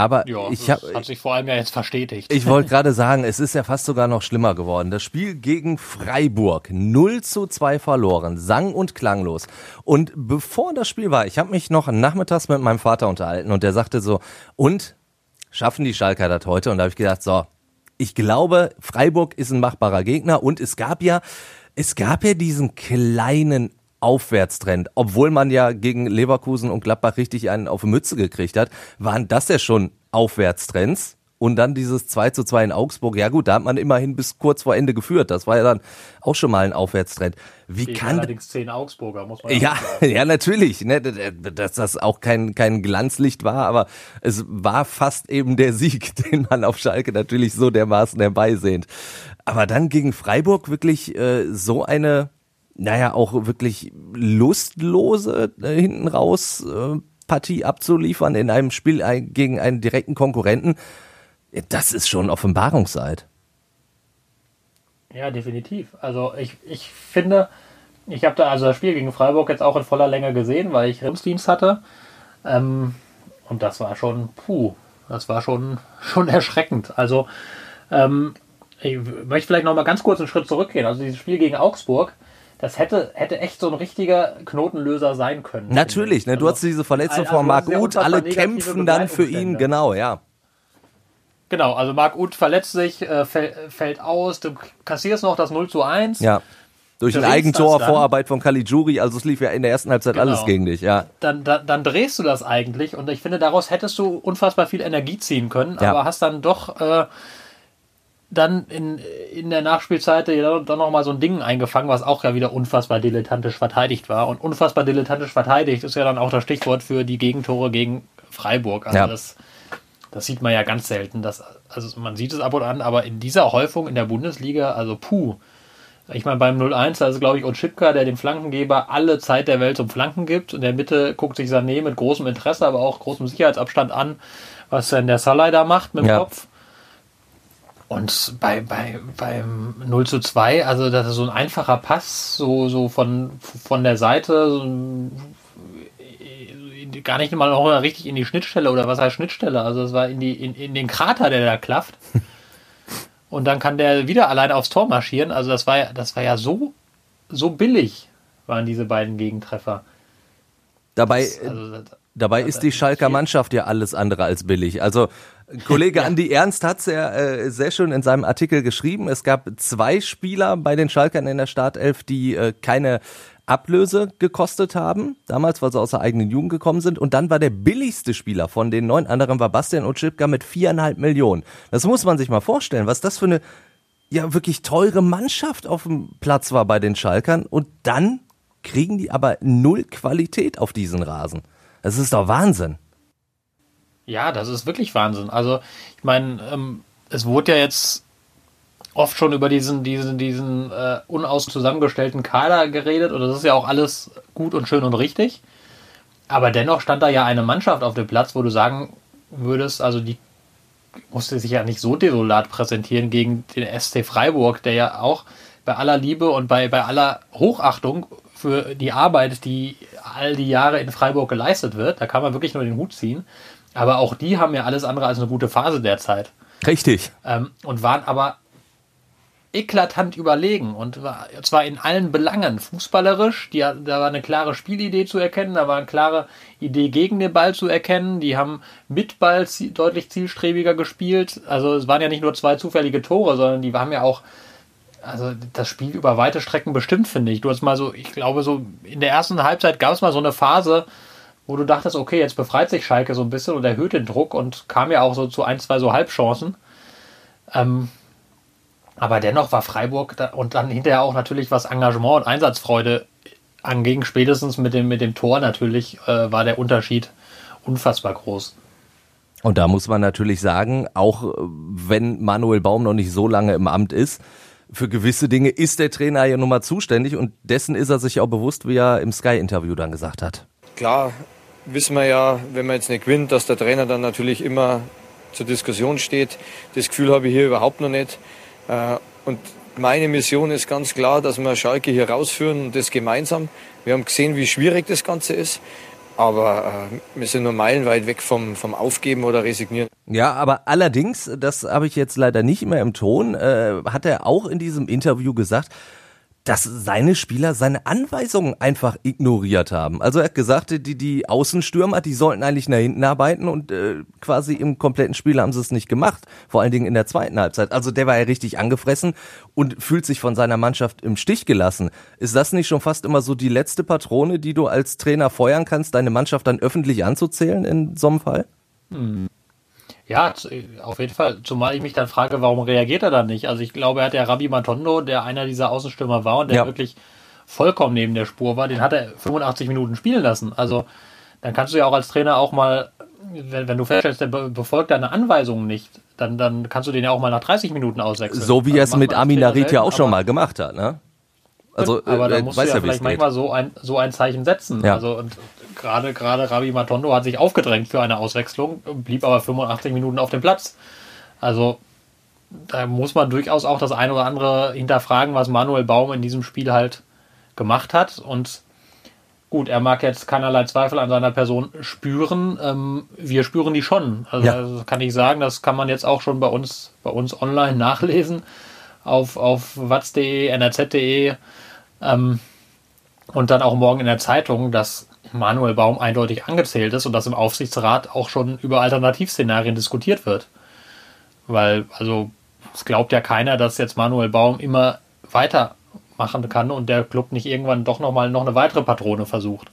A: Aber ja, ich hab,
B: hat sich vor allem ja jetzt verstetigt.
A: Ich wollte gerade sagen, es ist ja fast sogar noch schlimmer geworden. Das Spiel gegen Freiburg 0 zu 2 verloren, sang und klanglos. Und bevor das Spiel war, ich habe mich noch nachmittags mit meinem Vater unterhalten und der sagte so, und schaffen die Schalker das heute? Und da habe ich gedacht, so, ich glaube, Freiburg ist ein machbarer Gegner und es gab ja, es gab ja diesen kleinen Aufwärtstrend. Obwohl man ja gegen Leverkusen und Gladbach richtig einen auf die Mütze gekriegt hat, waren das ja schon Aufwärtstrends. Und dann dieses 2 zu 2 in Augsburg, ja gut, da hat man immerhin bis kurz vor Ende geführt. Das war ja dann auch schon mal ein Aufwärtstrend. Wie Gegen kann
B: allerdings zehn Augsburger, muss man
A: ja, ja, [laughs] natürlich, ne, dass das auch kein, kein Glanzlicht war, aber es war fast eben der Sieg, [laughs] den man auf Schalke natürlich so dermaßen herbeisehnt. Aber dann gegen Freiburg wirklich äh, so eine naja, auch wirklich lustlose äh, hinten raus äh, Partie abzuliefern in einem Spiel ein, gegen einen direkten Konkurrenten, das ist schon Offenbarungszeit.
B: Ja, definitiv. Also ich, ich finde, ich habe da also das Spiel gegen Freiburg jetzt auch in voller Länge gesehen, weil ich Rimsdienst hatte. Ähm, und das war schon, puh, das war schon, [laughs] schon erschreckend. Also ähm, ich möchte vielleicht noch mal ganz kurz einen Schritt zurückgehen. Also dieses Spiel gegen Augsburg, das hätte, hätte echt so ein richtiger Knotenlöser sein können.
A: Natürlich, ne? du also, hast diese Verletzung also von Marc Uth, alle kämpfen dann für ihn, genau, ja.
B: Genau, also Marc Uth verletzt sich, äh, fällt aus, du kassierst noch das 0 zu 1.
A: Ja. Durch ein Eigentor, Vorarbeit von Caligiuri, also es lief ja in der ersten Halbzeit genau. alles gegen dich, ja.
B: Dann, dann, dann drehst du das eigentlich und ich finde, daraus hättest du unfassbar viel Energie ziehen können, ja. aber hast dann doch äh, dann in, in der Nachspielzeit dann nochmal so ein Ding eingefangen, was auch ja wieder unfassbar dilettantisch verteidigt war. Und unfassbar dilettantisch verteidigt ist ja dann auch das Stichwort für die Gegentore gegen Freiburg. Also ja. das, das sieht man ja ganz selten. Das, also man sieht es ab und an, aber in dieser Häufung in der Bundesliga, also puh. Ich meine, beim 0-1, da ist glaube ich Otschipka, der dem Flankengeber alle Zeit der Welt zum Flanken gibt. In der Mitte guckt sich Sané mit großem Interesse, aber auch großem Sicherheitsabstand an, was denn der Salai da macht mit dem ja. Kopf. Und bei, bei, beim 0 zu 2, also das ist so ein einfacher Pass, so, so von, von der Seite, so gar nicht mal noch richtig in die Schnittstelle oder was heißt Schnittstelle, also es war in, die, in, in den Krater, der da klafft. [laughs] Und dann kann der wieder alleine aufs Tor marschieren. Also das war ja, das war ja so, so billig, waren diese beiden Gegentreffer.
A: Dabei, also, dabei ist die Schalker Mannschaft ja alles andere als billig. Also Kollege ja. Andi Ernst hat es ja äh, sehr schön in seinem Artikel geschrieben. Es gab zwei Spieler bei den Schalkern in der Startelf, die äh, keine Ablöse gekostet haben, damals, weil sie aus der eigenen Jugend gekommen sind. Und dann war der billigste Spieler von den neun anderen war Bastian Otschipka mit viereinhalb Millionen. Das muss man sich mal vorstellen, was das für eine ja wirklich teure Mannschaft auf dem Platz war bei den Schalkern. Und dann kriegen die aber null Qualität auf diesen Rasen. Das ist doch Wahnsinn.
B: Ja, das ist wirklich Wahnsinn. Also, ich meine, ähm, es wurde ja jetzt oft schon über diesen, diesen, diesen äh, unaus zusammengestellten Kader geredet und das ist ja auch alles gut und schön und richtig. Aber dennoch stand da ja eine Mannschaft auf dem Platz, wo du sagen würdest, also die musste sich ja nicht so desolat präsentieren gegen den SC Freiburg, der ja auch bei aller Liebe und bei, bei aller Hochachtung für die Arbeit, die all die Jahre in Freiburg geleistet wird, da kann man wirklich nur den Hut ziehen. Aber auch die haben ja alles andere als eine gute Phase derzeit.
A: Richtig.
B: Ähm, und waren aber eklatant überlegen und zwar in allen Belangen. Fußballerisch, die, da war eine klare Spielidee zu erkennen, da war eine klare Idee gegen den Ball zu erkennen. Die haben mit Ball deutlich zielstrebiger gespielt. Also es waren ja nicht nur zwei zufällige Tore, sondern die haben ja auch also das Spiel über weite Strecken bestimmt, finde ich. Du hast mal so, ich glaube, so in der ersten Halbzeit gab es mal so eine Phase, wo du dachtest, okay, jetzt befreit sich Schalke so ein bisschen und erhöht den Druck und kam ja auch so zu ein, zwei so Halbchancen. Ähm, aber dennoch war Freiburg da, und dann hinterher auch natürlich, was Engagement und Einsatzfreude anging, spätestens mit dem, mit dem Tor natürlich, äh, war der Unterschied unfassbar groß.
A: Und da muss man natürlich sagen, auch wenn Manuel Baum noch nicht so lange im Amt ist, für gewisse Dinge ist der Trainer ja nun mal zuständig und dessen ist er sich auch bewusst, wie er im Sky-Interview dann gesagt hat.
D: Klar, wissen wir ja, wenn man jetzt nicht gewinnt, dass der Trainer dann natürlich immer zur Diskussion steht. Das Gefühl habe ich hier überhaupt noch nicht. Äh, und meine Mission ist ganz klar, dass wir Schalke hier rausführen und das gemeinsam. Wir haben gesehen, wie schwierig das Ganze ist. Aber äh, wir sind nur meilenweit weg vom, vom Aufgeben oder Resignieren.
A: Ja, aber allerdings, das habe ich jetzt leider nicht mehr im Ton, äh, hat er auch in diesem Interview gesagt, dass seine Spieler seine Anweisungen einfach ignoriert haben. Also er hat gesagt, die, die Außenstürmer, die sollten eigentlich nach hinten arbeiten und äh, quasi im kompletten Spiel haben sie es nicht gemacht. Vor allen Dingen in der zweiten Halbzeit. Also der war ja richtig angefressen und fühlt sich von seiner Mannschaft im Stich gelassen. Ist das nicht schon fast immer so die letzte Patrone, die du als Trainer feuern kannst, deine Mannschaft dann öffentlich anzuzählen in so einem Fall?
B: Hm. Ja, auf jeden Fall. Zumal ich mich dann frage, warum reagiert er dann nicht? Also ich glaube, er hat der Rabbi Matondo, der einer dieser Außenstürmer war und der ja. wirklich vollkommen neben der Spur war, den hat er 85 Minuten spielen lassen. Also dann kannst du ja auch als Trainer auch mal, wenn, wenn du feststellst, der befolgt deine Anweisungen nicht, dann, dann kannst du den ja auch mal nach 30 Minuten auswechseln.
A: So wie er es mit Aminarit ja auch schon mal gemacht hat, ne?
B: Also, aber da musst du ja, ja vielleicht manchmal so ein, so ein Zeichen setzen. Ja. Also, und gerade, gerade Rabi Matondo hat sich aufgedrängt für eine Auswechslung, blieb aber 85 Minuten auf dem Platz. Also, da muss man durchaus auch das eine oder andere hinterfragen, was Manuel Baum in diesem Spiel halt gemacht hat. Und gut, er mag jetzt keinerlei Zweifel an seiner Person spüren. Ähm, wir spüren die schon. Also, ja. das kann ich sagen, das kann man jetzt auch schon bei uns, bei uns online [laughs] nachlesen. Auf, auf watz.de, nrz.de. Ähm, und dann auch morgen in der Zeitung, dass Manuel Baum eindeutig angezählt ist und dass im Aufsichtsrat auch schon über Alternativszenarien diskutiert wird. Weil, also, es glaubt ja keiner, dass jetzt Manuel Baum immer weitermachen kann und der Club nicht irgendwann doch nochmal noch eine weitere Patrone versucht.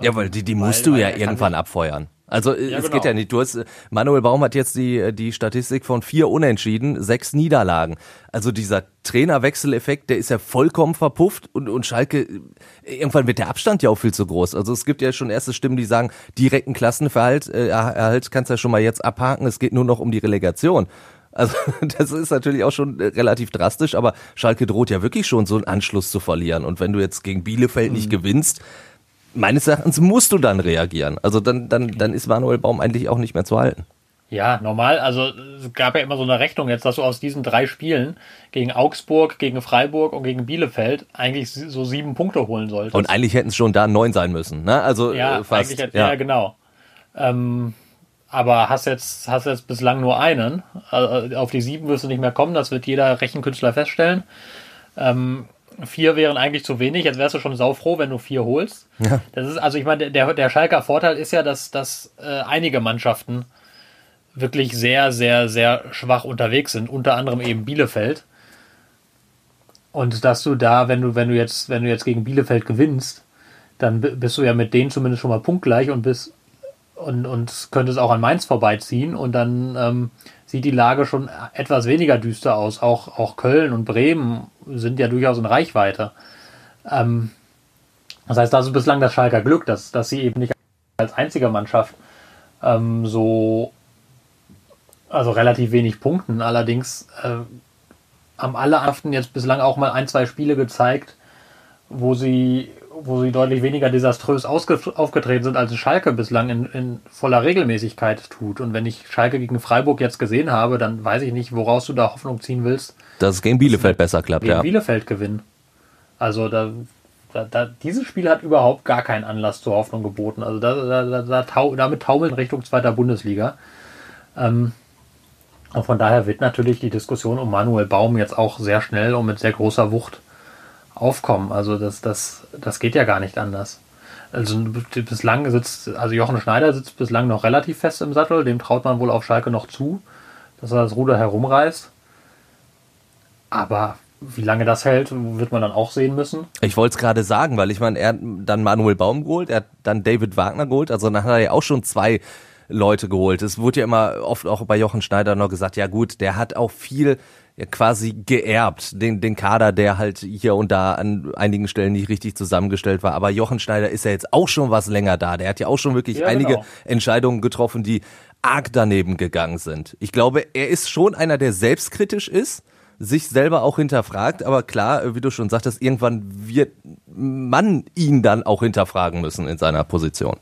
A: Ja, weil die, die musst weil, du ja irgendwann abfeuern. Also äh, ja, es genau. geht ja nicht. Du hast, Manuel Baum hat jetzt die, äh, die Statistik von vier Unentschieden, sechs Niederlagen. Also dieser Trainerwechseleffekt, der ist ja vollkommen verpufft und, und Schalke, äh, irgendwann wird der Abstand ja auch viel zu groß. Also es gibt ja schon erste Stimmen, die sagen, direkten Klassenverhalt, äh, Erhalt kannst du ja schon mal jetzt abhaken, es geht nur noch um die Relegation. Also [laughs] das ist natürlich auch schon relativ drastisch, aber Schalke droht ja wirklich schon so einen Anschluss zu verlieren. Und wenn du jetzt gegen Bielefeld mhm. nicht gewinnst, meines Erachtens musst du dann reagieren. Also dann, dann, dann ist Manuel Baum eigentlich auch nicht mehr zu halten.
B: Ja, normal. Also es gab ja immer so eine Rechnung jetzt, dass du aus diesen drei Spielen gegen Augsburg, gegen Freiburg und gegen Bielefeld eigentlich so sieben Punkte holen solltest.
A: Und eigentlich hätten es schon da neun sein müssen, ne? Also
B: ja, äh, fast. Eigentlich, ja. ja, genau. Ähm, aber hast jetzt, hast jetzt bislang nur einen. Also auf die sieben wirst du nicht mehr kommen, das wird jeder Rechenkünstler feststellen. Ähm, vier wären eigentlich zu wenig. Jetzt wärst du schon saufroh, wenn du vier holst. Ja. Das ist, also ich meine, der, der Schalker Vorteil ist ja, dass, dass äh, einige Mannschaften wirklich sehr, sehr, sehr schwach unterwegs sind, unter anderem eben Bielefeld. Und dass du da, wenn du, wenn du jetzt, wenn du jetzt gegen Bielefeld gewinnst, dann bist du ja mit denen zumindest schon mal punktgleich und bist und, und könntest auch an Mainz vorbeiziehen und dann ähm, sieht die Lage schon etwas weniger düster aus. Auch, auch Köln und Bremen sind ja durchaus in Reichweite. Ähm, das heißt, das ist bislang das Schalker Glück, dass, dass sie eben nicht als einzige Mannschaft ähm, so, also relativ wenig punkten. Allerdings äh, haben alle Mannschaften jetzt bislang auch mal ein, zwei Spiele gezeigt, wo sie, wo sie deutlich weniger desaströs aufgetreten sind, als Schalke bislang in, in, voller Regelmäßigkeit tut. Und wenn ich Schalke gegen Freiburg jetzt gesehen habe, dann weiß ich nicht, woraus du da Hoffnung ziehen willst.
A: Dass es gegen Bielefeld besser klappt,
B: gegen
A: ja.
B: Bielefeld gewinnen. Also da, da, da, dieses Spiel hat überhaupt gar keinen Anlass zur Hoffnung geboten. Also da, da, tau, damit taumeln in Richtung zweiter Bundesliga. Ähm, und von daher wird natürlich die Diskussion um Manuel Baum jetzt auch sehr schnell und mit sehr großer Wucht aufkommen. Also das, das, das geht ja gar nicht anders. Also bislang sitzt, also Jochen Schneider sitzt bislang noch relativ fest im Sattel, dem traut man wohl auf Schalke noch zu, dass er das Ruder herumreißt. Aber wie lange das hält, wird man dann auch sehen müssen.
A: Ich wollte es gerade sagen, weil ich meine, er hat dann Manuel Baum geholt, er hat dann David Wagner geholt, also dann hat er ja auch schon zwei Leute geholt. Es wurde ja immer oft auch bei Jochen Schneider noch gesagt, ja gut, der hat auch viel ja, quasi geerbt, den, den Kader, der halt hier und da an einigen Stellen nicht richtig zusammengestellt war. Aber Jochen Schneider ist ja jetzt auch schon was länger da. Der hat ja auch schon wirklich ja, einige genau. Entscheidungen getroffen, die arg daneben gegangen sind. Ich glaube, er ist schon einer, der selbstkritisch ist, sich selber auch hinterfragt. Aber klar, wie du schon sagtest, irgendwann wird man ihn dann auch hinterfragen müssen in seiner Position.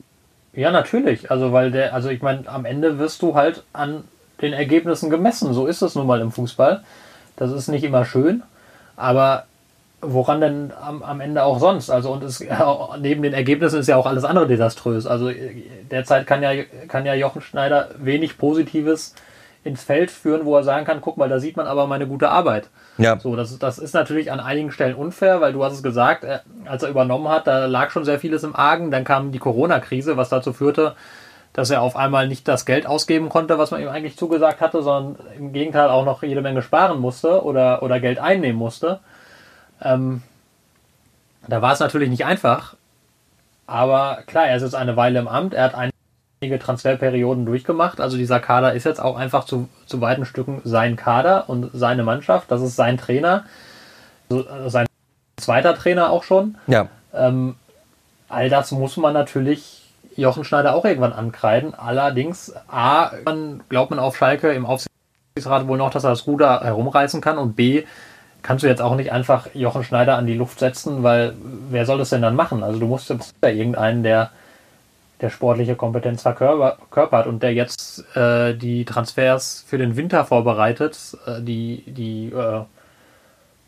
B: Ja, natürlich. Also, weil der, also ich meine, am Ende wirst du halt an den Ergebnissen gemessen. So ist es nun mal im Fußball. Das ist nicht immer schön, aber woran denn am, am Ende auch sonst? Also und es, [laughs] neben den Ergebnissen ist ja auch alles andere desaströs. Also derzeit kann ja, kann ja Jochen Schneider wenig Positives ins Feld führen, wo er sagen kann, guck mal, da sieht man aber meine gute Arbeit. Ja. So, das, das ist natürlich an einigen Stellen unfair, weil du hast es gesagt, äh, als er übernommen hat, da lag schon sehr vieles im Argen. Dann kam die Corona-Krise, was dazu führte, dass er auf einmal nicht das Geld ausgeben konnte, was man ihm eigentlich zugesagt hatte, sondern im Gegenteil auch noch jede Menge sparen musste oder, oder Geld einnehmen musste. Ähm, da war es natürlich nicht einfach. Aber klar, er ist jetzt eine Weile im Amt. Er hat einige Transferperioden durchgemacht. Also dieser Kader ist jetzt auch einfach zu, zu weiten Stücken sein Kader und seine Mannschaft. Das ist sein Trainer. Also sein zweiter Trainer auch schon.
A: Ja.
B: Ähm, all das muss man natürlich Jochen Schneider auch irgendwann ankreiden. Allerdings, A, glaubt man auf Schalke im Aufsichtsrat wohl noch, dass er das Ruder herumreißen kann und B, kannst du jetzt auch nicht einfach Jochen Schneider an die Luft setzen, weil wer soll das denn dann machen? Also du musst ja irgendeinen, der der sportliche Kompetenz verkörpert und der jetzt äh, die Transfers für den Winter vorbereitet, äh, die, die äh,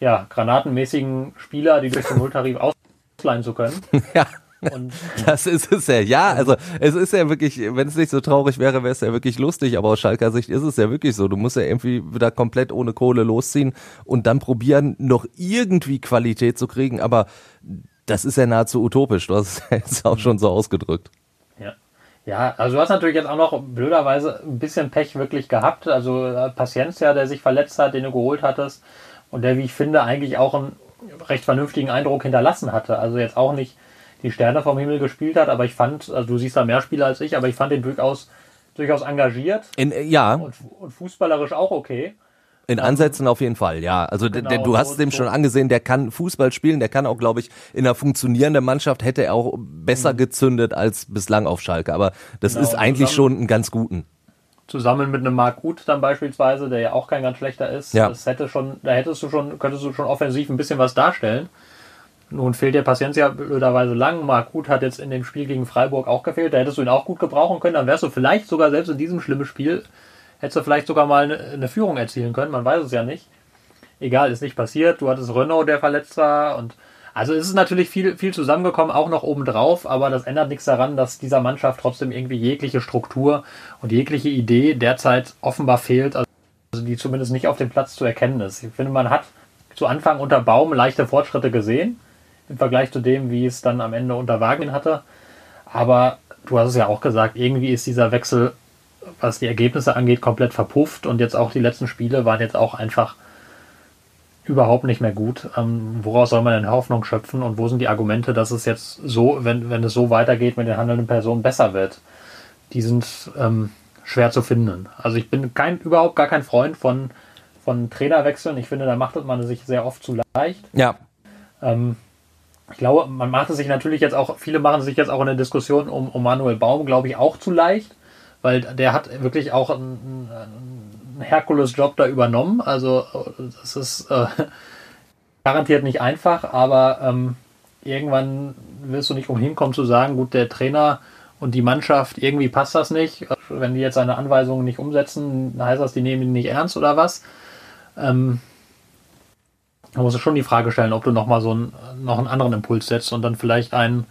B: ja, granatenmäßigen Spieler, die durch den Nulltarif ausleihen zu können. [laughs]
A: Ja. Und [laughs] das ist es ja. Ja, also es ist ja wirklich, wenn es nicht so traurig wäre, wäre es ja wirklich lustig, aber aus Schalker Sicht ist es ja wirklich so. Du musst ja irgendwie wieder komplett ohne Kohle losziehen und dann probieren, noch irgendwie Qualität zu kriegen, aber das ist ja nahezu utopisch. Du hast es [laughs] ja jetzt auch schon so ausgedrückt.
B: Ja. Ja, also du hast natürlich jetzt auch noch blöderweise ein bisschen Pech wirklich gehabt. Also äh, Paciencia, der sich verletzt hat, den du geholt hattest und der, wie ich finde, eigentlich auch einen recht vernünftigen Eindruck hinterlassen hatte. Also jetzt auch nicht die Sterne vom Himmel gespielt hat, aber ich fand, also du siehst da mehr Spieler als ich, aber ich fand ihn durchaus, durchaus engagiert.
A: In, äh, ja.
B: Und, und fußballerisch auch okay.
A: In Ansätzen auf jeden Fall, ja. Also genau, der, du hast es dem so. schon angesehen, der kann Fußball spielen, der kann auch, glaube ich, in einer funktionierenden Mannschaft hätte er auch besser mhm. gezündet als bislang auf Schalke. Aber das genau, ist eigentlich schon einen ganz guten.
B: Zusammen mit einem Marc Gut dann beispielsweise, der ja auch kein ganz schlechter ist. Ja. Das hätte schon, da hättest du schon, könntest du schon offensiv ein bisschen was darstellen. Nun fehlt der Paciencia blöderweise lang. Marc Gut hat jetzt in dem Spiel gegen Freiburg auch gefehlt. Da hättest du ihn auch gut gebrauchen können. Dann wärst du vielleicht sogar selbst in diesem schlimmen Spiel, hättest du vielleicht sogar mal eine, Führung erzielen können. Man weiß es ja nicht. Egal, ist nicht passiert. Du hattest Renault, der verletzt war. Und also es ist natürlich viel, viel zusammengekommen, auch noch obendrauf. Aber das ändert nichts daran, dass dieser Mannschaft trotzdem irgendwie jegliche Struktur und jegliche Idee derzeit offenbar fehlt. Also die zumindest nicht auf dem Platz zu erkennen ist. Ich finde, man hat zu Anfang unter Baum leichte Fortschritte gesehen im Vergleich zu dem, wie es dann am Ende unter Wagner hatte. Aber du hast es ja auch gesagt, irgendwie ist dieser Wechsel, was die Ergebnisse angeht, komplett verpufft und jetzt auch die letzten Spiele waren jetzt auch einfach überhaupt nicht mehr gut. Ähm, woraus soll man denn Hoffnung schöpfen und wo sind die Argumente, dass es jetzt so, wenn, wenn es so weitergeht mit den handelnden Personen, besser wird? Die sind ähm, schwer zu finden. Also ich bin kein, überhaupt gar kein Freund von, von Trainerwechseln. Ich finde, da macht man sich sehr oft zu leicht.
A: Ja.
B: Ähm, ich glaube, man macht es sich natürlich jetzt auch, viele machen sich jetzt auch in der Diskussion um, um Manuel Baum, glaube ich, auch zu leicht, weil der hat wirklich auch einen, einen Herkules-Job da übernommen. Also das ist äh, garantiert nicht einfach, aber ähm, irgendwann wirst du nicht umhin kommen zu sagen, gut, der Trainer und die Mannschaft, irgendwie passt das nicht. Wenn die jetzt seine Anweisungen nicht umsetzen, heißt das, die nehmen ihn nicht ernst oder was? Ähm, da musst du schon die Frage stellen, ob du nochmal so einen, noch einen anderen Impuls setzt und dann vielleicht einen,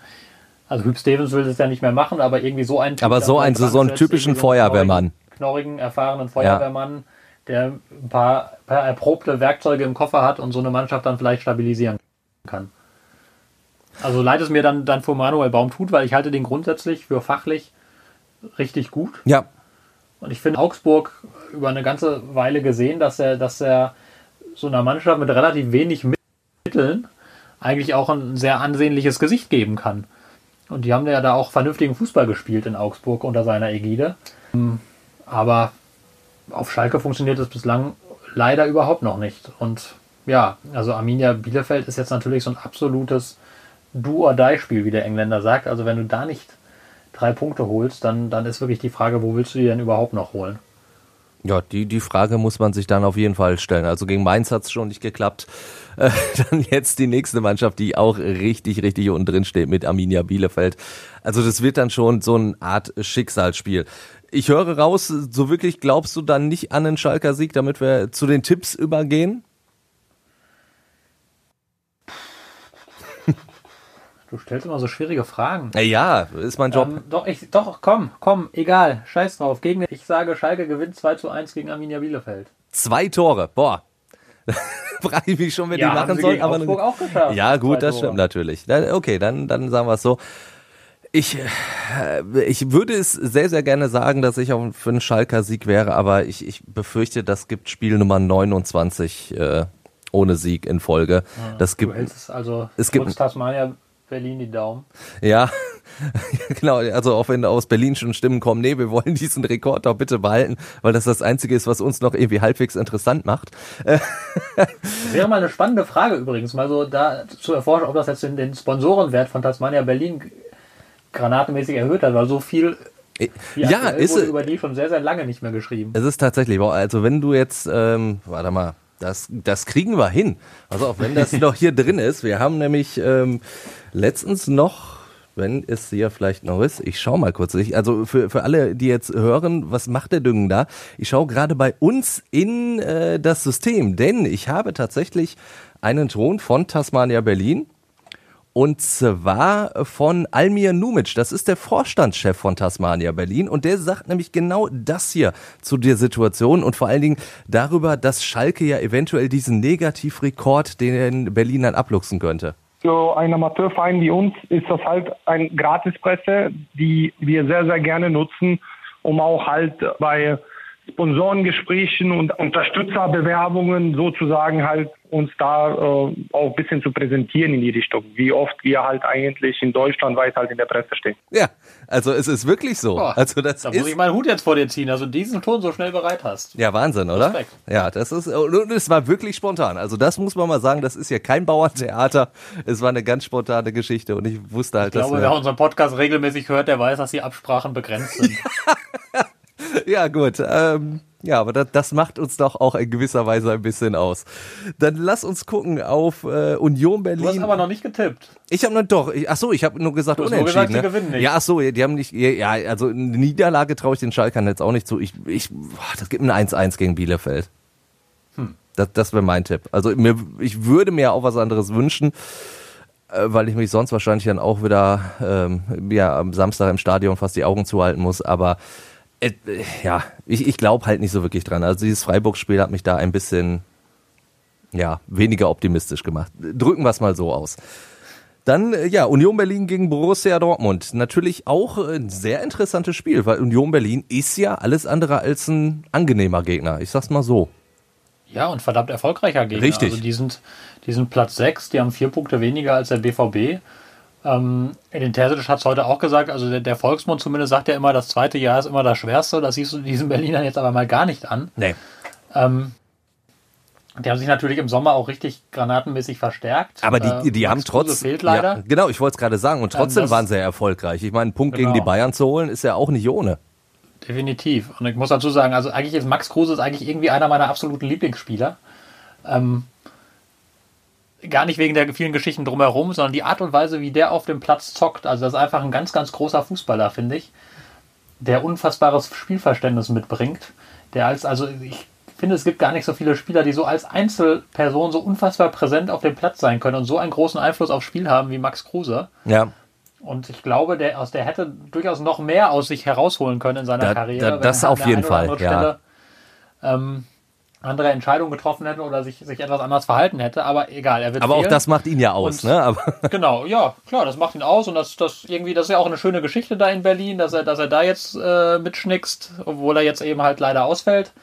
B: also Hüb Stevens will das ja nicht mehr machen, aber irgendwie so einen.
A: Aber so einen, so, so einen typischen Feuerwehrmann.
B: Knorrigen, erfahrenen Feuerwehrmann, ja. der ein paar, paar erprobte Werkzeuge im Koffer hat und so eine Mannschaft dann vielleicht stabilisieren kann. Also leid es mir dann, dann für Manuel Baum tut, weil ich halte den grundsätzlich für fachlich richtig gut.
A: Ja.
B: Und ich finde Augsburg über eine ganze Weile gesehen, dass er, dass er so einer Mannschaft mit relativ wenig Mitteln eigentlich auch ein sehr ansehnliches Gesicht geben kann. Und die haben ja da auch vernünftigen Fußball gespielt in Augsburg unter seiner Ägide. Aber auf Schalke funktioniert es bislang leider überhaupt noch nicht. Und ja, also Arminia Bielefeld ist jetzt natürlich so ein absolutes Do-or-Die-Spiel, wie der Engländer sagt. Also wenn du da nicht drei Punkte holst, dann, dann ist wirklich die Frage, wo willst du die denn überhaupt noch holen?
A: Ja, die, die Frage muss man sich dann auf jeden Fall stellen. Also gegen Mainz hat es schon nicht geklappt. Äh, [laughs] dann jetzt die nächste Mannschaft, die auch richtig, richtig unten drin steht mit Arminia Bielefeld. Also das wird dann schon so eine Art Schicksalsspiel. Ich höre raus, so wirklich glaubst du dann nicht an einen Schalker Sieg, damit wir zu den Tipps übergehen?
B: Du stellst immer so schwierige Fragen.
A: Ja, ist mein Job. Ähm,
B: doch, ich, doch, komm, komm, egal, scheiß drauf. Gegen, ich sage, Schalke gewinnt 2 zu 1 gegen Arminia Bielefeld.
A: Zwei Tore, boah. [laughs] Frage ich mich schon, wer ja, die machen soll. Aber
B: Augsburg auch geschafft,
A: ja, gut, das stimmt natürlich. Okay, dann, dann sagen wir es so. Ich, äh, ich würde es sehr, sehr gerne sagen, dass ich auch für einen Schalker Sieg wäre, aber ich, ich befürchte, das gibt Spiel Nummer 29 äh, ohne Sieg in Folge.
B: Ja,
A: das gibt,
B: es also
A: es gibt
B: Tasmania Berlin die Daumen.
A: Ja, [laughs] genau. Also auch wenn aus Berlin schon Stimmen kommen, nee, wir wollen diesen Rekord doch bitte behalten, weil das das Einzige ist, was uns noch irgendwie halbwegs interessant macht. [laughs]
B: Wäre mal eine spannende Frage übrigens, mal so da zu erforschen, ob das jetzt den, den Sponsorenwert von Tasmania Berlin granatenmäßig erhöht hat, weil so viel
A: ja, ist
B: wurde über die schon sehr, sehr lange nicht mehr geschrieben.
A: Es ist tatsächlich, also wenn du jetzt, ähm, warte mal, das, das kriegen wir hin. Also auch wenn das [laughs] noch hier drin ist. Wir haben nämlich ähm, letztens noch, wenn es hier vielleicht noch ist, ich schau mal kurz. Ich, also für, für alle, die jetzt hören, was macht der Düngen da? Ich schaue gerade bei uns in äh, das System, denn ich habe tatsächlich einen Ton von Tasmania Berlin und zwar von Almir Numic. Das ist der Vorstandschef von Tasmania Berlin. Und der sagt nämlich genau das hier zu der Situation und vor allen Dingen darüber, dass Schalke ja eventuell diesen Negativrekord den Berlinern abluchsen könnte.
E: Für einen Amateurverein wie uns ist das halt eine Gratispresse, die wir sehr, sehr gerne nutzen, um auch halt bei Sponsorengesprächen und Unterstützerbewerbungen sozusagen halt uns da äh, auch ein bisschen zu präsentieren in die Richtung, wie oft wir halt eigentlich in Deutschland weit halt in der Presse stehen.
A: Ja, also es ist wirklich so.
B: Oh,
A: also das
B: da
A: ist,
B: muss ich meinen Hut jetzt vor dir ziehen, also diesen Ton so schnell bereit hast.
A: Ja, Wahnsinn, oder?
B: Respekt.
A: Ja, das ist, und es war wirklich spontan. Also das muss man mal sagen, das ist ja kein Bauerntheater. Es war eine ganz spontane Geschichte und ich wusste halt,
B: ich glaube, wer unseren Podcast regelmäßig hört, der weiß, dass die Absprachen begrenzt sind. [laughs] [laughs]
A: ja, gut. Ähm, ja, aber das, das macht uns doch auch in gewisser Weise ein bisschen aus. Dann lass uns gucken auf äh, Union Berlin. Du
B: hast aber noch nicht getippt.
A: Ich habe noch doch. Ich, ach so, ich habe nur gesagt
B: du hast
A: unentschieden.
B: Nur gesagt,
A: ne?
B: die gewinnen nicht.
A: Ja, ach so, die haben nicht. Ja, also eine Niederlage traue ich den Schalkern jetzt auch nicht zu. Ich, ich, das gibt ein 1-1 gegen Bielefeld. Hm. Das, das wäre mein Tipp. Also mir, ich würde mir auch was anderes wünschen äh, weil ich mich sonst wahrscheinlich dann auch wieder ähm, ja, am Samstag im Stadion fast die Augen zuhalten muss. Aber äh, ja, ich, ich glaube halt nicht so wirklich dran. Also dieses Freiburg-Spiel hat mich da ein bisschen Ja, weniger optimistisch gemacht. Drücken wir es mal so aus. Dann, äh, ja, Union Berlin gegen Borussia Dortmund. Natürlich auch ein sehr interessantes Spiel, weil Union Berlin ist ja alles andere als ein angenehmer Gegner. Ich sag's mal so.
B: Ja, und verdammt erfolgreicher Gegner.
A: Richtig.
B: Also die sind, die sind Platz 6, die haben vier Punkte weniger als der BVB. Ähm, Edin Terzic hat es heute auch gesagt, also der, der Volksmund zumindest sagt ja immer, das zweite Jahr ist immer das schwerste. Das siehst du diesen Berlinern jetzt aber mal gar nicht an.
A: Nee.
B: Ähm, die haben sich natürlich im Sommer auch richtig granatenmäßig verstärkt.
A: Aber die, die
B: Äh,
A: haben trotz.
B: fehlt leider.
A: Ja, genau, ich wollte es gerade sagen. Und trotzdem
B: das-
A: waren sie erfolgreich. Ich meine, einen Punkt
B: Genau.
A: gegen die Bayern zu holen, ist ja auch nicht ohne.
B: Definitiv. Und ich muss dazu sagen, also eigentlich ist Max Kruse ist eigentlich irgendwie einer meiner absoluten Lieblingsspieler. Ähm, gar nicht wegen der vielen Geschichten drumherum, sondern die Art und Weise, wie der auf dem Platz zockt. Also das ist einfach ein ganz, ganz großer Fußballer, finde ich. Der unfassbares Spielverständnis mitbringt. Der als, also ich finde, es gibt gar nicht so viele Spieler, die so als Einzelperson so unfassbar präsent auf dem Platz sein können und so einen großen Einfluss aufs Spiel haben wie Max Kruse.
A: Ja.
B: Und ich glaube, der, aus der hätte durchaus noch mehr aus sich herausholen können in seiner
A: Da-
B: Karriere.
A: da- das auf jeden Fall, ja.
B: Stelle, ähm, andere Entscheidungen getroffen hätte oder sich, sich etwas anders verhalten hätte. Aber egal, er wird
A: Aber auch
B: fehlen.
A: das macht ihn ja aus,
B: Und-
A: ne? Aber [laughs]
B: Genau, ja, klar, das macht ihn aus und das, das irgendwie, das ist ja auch eine schöne Geschichte da in Berlin, dass er, dass er da jetzt äh, mitschnickst, obwohl er jetzt eben halt leider ausfällt.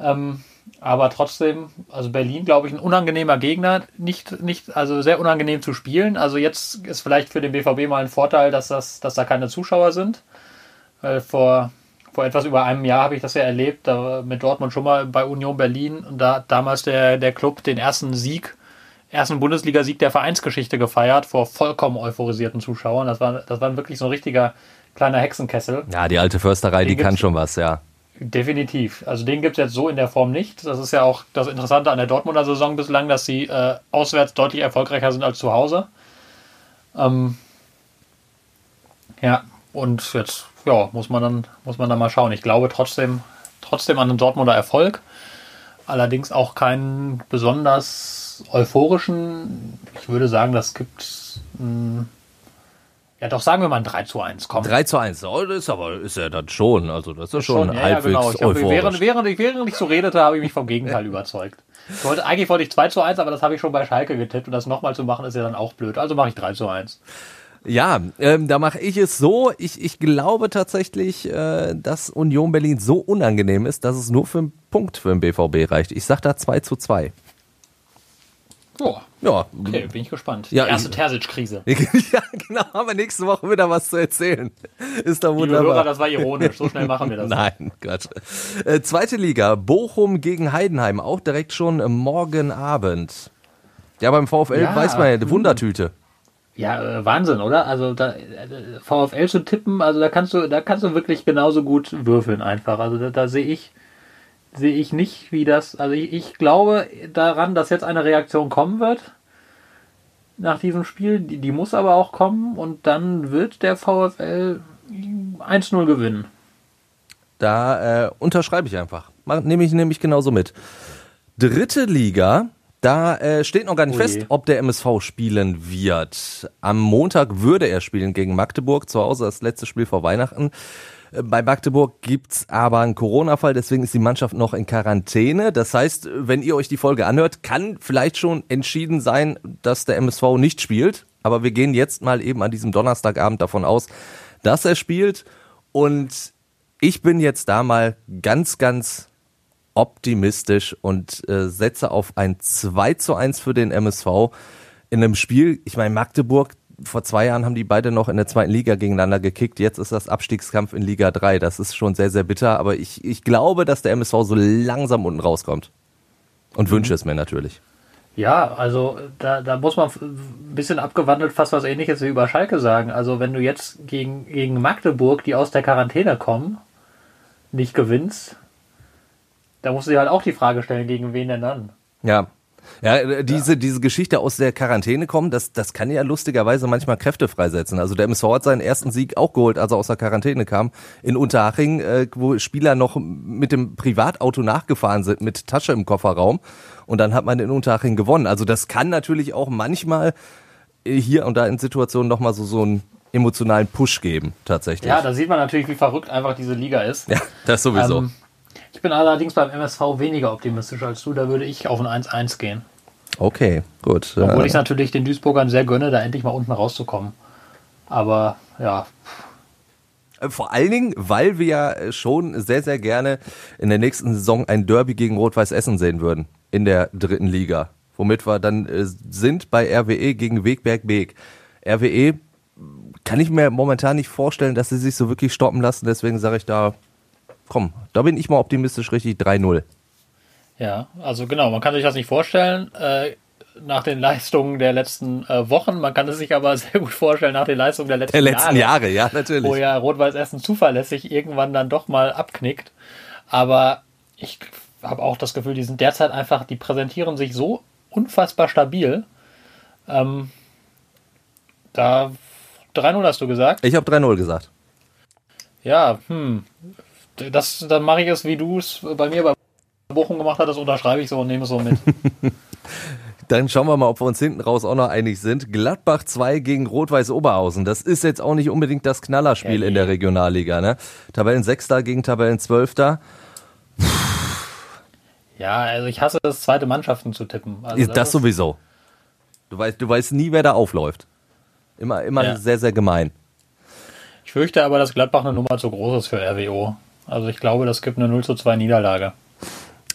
B: Ähm, aber trotzdem, also Berlin, glaube ich, ein unangenehmer Gegner, nicht, nicht, also sehr unangenehm zu spielen. Also jetzt ist vielleicht für den BVB mal ein Vorteil, dass das, dass da keine Zuschauer sind. Weil vor, vor etwas über einem Jahr habe ich das ja erlebt, da mit Dortmund schon mal bei Union Berlin und da hat damals der, der Club den ersten Sieg ersten Bundesligasieg der Vereinsgeschichte gefeiert vor vollkommen euphorisierten Zuschauern. Das war, das war wirklich so ein richtiger kleiner Hexenkessel.
A: ja, die alte Försterei, die
B: Den
A: kann
B: gibt's-
A: schon was, ja.
B: Definitiv. Also den gibt es jetzt so in der Form nicht. Das ist ja auch das Interessante an der Dortmunder Saison bislang, dass sie äh, auswärts deutlich erfolgreicher sind als zu Hause. Ähm, ja, und jetzt ja, muss man dann muss man dann mal schauen. Ich glaube trotzdem trotzdem an den Dortmunder Erfolg. Allerdings auch keinen besonders euphorischen. Ich würde sagen, das gibt mh, ja doch sagen wir mal ein 3 zu 1. Komm.
A: 3 zu 1, oh, das ist aber ist ja dann schon, also das ist schon,
B: ja, ja,
A: halbwegs
B: genau. Ich hab,
A: euphorisch.
B: während, während, ich, während ich so redete, habe ich mich vom Gegenteil [laughs] überzeugt. Ich wollte, eigentlich wollte ich 2 zu 1, aber das habe ich schon bei Schalke getippt und das nochmal zu machen ist ja dann auch blöd. Also mache ich 3 zu 1.
A: Ja, ähm, da mache ich es so. Ich, ich glaube tatsächlich, äh, dass Union Berlin so unangenehm ist, dass es nur für einen Punkt für den BVB reicht. Ich sag da 2 zu 2.
B: Boah,
A: Ja,
B: okay, bin ich gespannt.
A: Ja,
B: Die erste Terzic-Krise. [laughs]
A: ja, genau, haben wir nächste Woche wieder was zu erzählen. Ist doch
B: Liebe Hörer,
A: wunderbar.
B: das war ironisch. So schnell machen wir das. [laughs]
A: Nein, Gott. Äh, zweite Liga, Bochum gegen Heidenheim, auch direkt schon morgen Abend. Ja, beim VfL
B: Ja,
A: weiß man ja. Wundertüte.
B: Ja, äh, Wahnsinn, oder? Also da, äh, VfL zu tippen, also da kannst du, da kannst du wirklich genauso gut würfeln einfach. Also da, da sehe ich, sehe ich nicht, wie das. Also ich, ich glaube daran, dass jetzt eine Reaktion kommen wird nach diesem Spiel. Die, die muss aber auch kommen und dann wird der VfL 1-0 gewinnen.
A: Da äh, unterschreibe ich einfach. Nehme ich nämlich genauso mit. Dritte Liga, da äh, steht noch gar nicht
B: je.
A: fest, ob der MSV spielen wird. Am Montag würde er spielen gegen Magdeburg zu Hause, das letzte Spiel vor Weihnachten. Äh, Bei Magdeburg gibt's aber einen Corona-Fall, deswegen ist die Mannschaft noch in Quarantäne. Das heißt, wenn ihr euch die Folge anhört, kann vielleicht schon entschieden sein, dass der MSV nicht spielt. Aber wir gehen jetzt mal eben an diesem Donnerstagabend davon aus, dass er spielt. Und ich bin jetzt da mal ganz, ganz optimistisch und äh, setze auf ein 2 zu 1 für den MSV in einem Spiel. Ich meine, Magdeburg, vor zwei Jahren haben die beide noch in der zweiten Liga gegeneinander gekickt. Jetzt ist das Abstiegskampf in Liga 3. Das ist schon sehr, sehr bitter. Aber ich, ich glaube, dass der MSV so langsam unten rauskommt. Und wünsche es mir natürlich.
B: Ja, also da, da muss man ein bisschen abgewandelt fast was ähnliches wie über Schalke sagen. Also wenn du jetzt gegen, gegen Magdeburg, die aus der Quarantäne kommen, nicht gewinnst, da musst du dir halt auch die Frage stellen, gegen wen denn dann?
A: Ja. Ja, äh, diese, diese Geschichte aus der Quarantäne kommen, das, das kann ja lustigerweise manchmal Kräfte freisetzen. Also der MSV hat seinen ersten Sieg auch geholt, als er aus der Quarantäne kam, in Unterhaching, äh, wo Spieler noch mit dem Privatauto nachgefahren sind, mit Tasche im Kofferraum. Und dann hat man in Unterhaching gewonnen. Also das kann natürlich auch manchmal äh, hier und da in Situationen nochmal so, so einen emotionalen Push geben, tatsächlich.
B: Ja, da sieht man natürlich, wie verrückt einfach diese Liga ist.
A: ja das sowieso.
B: Ähm, Ich bin allerdings beim MSV weniger optimistisch als du. Da würde ich auf ein 1-1 gehen.
A: Okay, gut.
B: Obwohl
A: Ja.
B: ich natürlich den Duisburgern sehr gönne, da endlich mal unten rauszukommen. Aber ja,
A: Äh, Vor allen Dingen, weil wir ja äh, schon sehr, sehr gerne in der nächsten Saison ein Derby gegen Rot-Weiß Essen sehen würden. In der dritten Liga. Womit wir dann äh, sind bei RWE gegen Wegberg Beek. RWE kann ich mir momentan nicht vorstellen, dass sie sich so wirklich stoppen lassen. Deswegen sage ich da, komm, da bin ich mal optimistisch richtig 3-0.
B: ja, also genau, man kann sich das nicht vorstellen äh, nach den Leistungen der letzten äh, Wochen. Man kann es sich aber [laughs] sehr gut vorstellen nach den Leistungen der letzten,
A: Der letzten
B: Jahre.
A: Jahre, ja, natürlich.
B: wo ja Rot-Weiß Essen zuverlässig irgendwann dann doch mal abknickt. Aber ich habe auch das Gefühl, die sind derzeit einfach, die präsentieren sich so unfassbar stabil. Ähm, da 3-0 hast du gesagt.
A: Ich habe 3-0 gesagt.
B: Ja, hm. Das, dann mache ich es, wie du es bei mir bei Bochum gemacht hattest, unterschreibe ich so und nehme es so mit. [laughs]
A: Dann schauen wir mal, ob wir uns hinten raus auch noch einig sind. Gladbach 2 gegen Rot-Weiß Oberhausen. Das ist jetzt auch nicht unbedingt das Knallerspiel
B: Ja,
A: in der. Regionalliga, ne? Tabellen Sechster gegen Tabellen Zwölfter.
B: ja, also ich hasse es, zweite Mannschaften zu tippen. Also
A: ist das sowieso. Du weißt, du weißt nie, wer da aufläuft. Immer, immer
B: Ja.
A: sehr, sehr gemein.
B: Ich fürchte aber, dass Gladbach eine Nummer zu groß ist für RWO. Also ich glaube, das gibt eine 0 zu 2 Niederlage.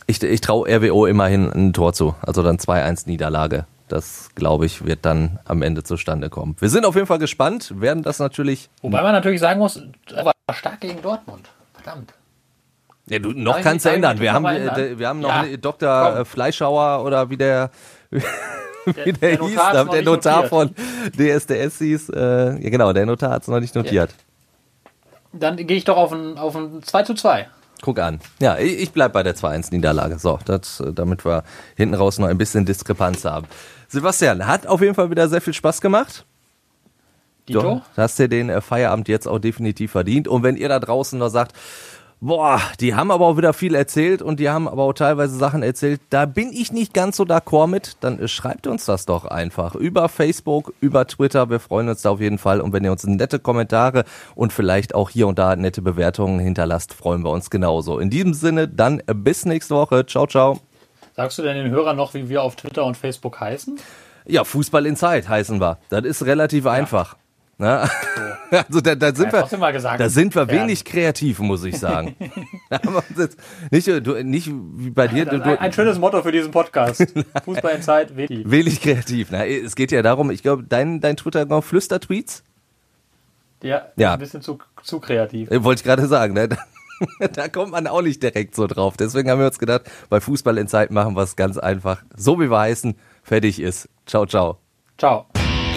A: Ich, ich traue RWO immerhin ein Tor zu. Also dann 2-1 Niederlage. Das, glaube ich, wird dann am Ende zustande kommen. Wir sind auf jeden Fall gespannt, werden das natürlich.
B: Wobei man natürlich sagen muss, er war stark gegen Dortmund. Verdammt.
A: Ja, du, noch
B: Darf
A: kannst du ändern. Wir haben,
B: mal
A: äh,
B: ändern?
A: wir haben noch
B: Ja,
A: einen Dr.
B: komm.
A: äh, Fleischhauer oder wie der, [laughs] wie der,
B: der
A: hieß, der, Notar
B: notiert.
A: von DSDS hieß. Äh, ja, genau, der Notar hat es noch nicht notiert.
B: Dann gehe ich doch auf ein, auf ein 2 zu 2.
A: Guck an. Ja, ich, bleib bei der 2-1-Niederlage. So, das, äh, damit wir hinten raus noch ein bisschen Diskrepanz haben. Sebastian, hat auf jeden Fall wieder sehr viel Spaß gemacht.
B: Dito?
A: Du hast dir den äh, Feierabend jetzt auch definitiv verdient. Und wenn ihr da draußen noch sagt, boah, die haben aber auch wieder viel erzählt und die haben aber auch teilweise Sachen erzählt, da bin ich nicht ganz so d'accord mit, dann äh, schreibt uns das doch einfach über Facebook, über Twitter. Wir freuen uns da auf jeden Fall. Und wenn ihr uns nette Kommentare und vielleicht auch hier und da nette Bewertungen hinterlasst, freuen wir uns genauso. In diesem Sinne, dann äh, bis nächste Woche. Ciao, ciao.
B: Sagst du denn den Hörern noch, wie wir auf Twitter und Facebook heißen?
A: Ja, Fußball in Zeit heißen wir. Das ist relativ einfach. Ne? [laughs] Also da, da sind
B: Ja,
A: wir, da sind wir wenig kreativ, muss ich sagen. [laughs] Nicht, du, nicht wie bei dir, du,
B: Ein, ein schönes Motto für diesen Podcast. [laughs] Fußball in Zeit, wenig.
A: wenig kreativ. Na, es geht ja darum, ich glaube, dein, dein Twitter Flüstertweets,
B: Ja,
A: Ja.
B: ein bisschen zu, zu kreativ.
A: äh, wollte ich gerade sagen, ne? Da, da kommt man auch nicht direkt so drauf. Deswegen haben wir uns gedacht, bei Fußball in Zeit machen wir es ganz einfach. So wie wir heißen, fertig ist. Ciao, ciao.
B: Ciao.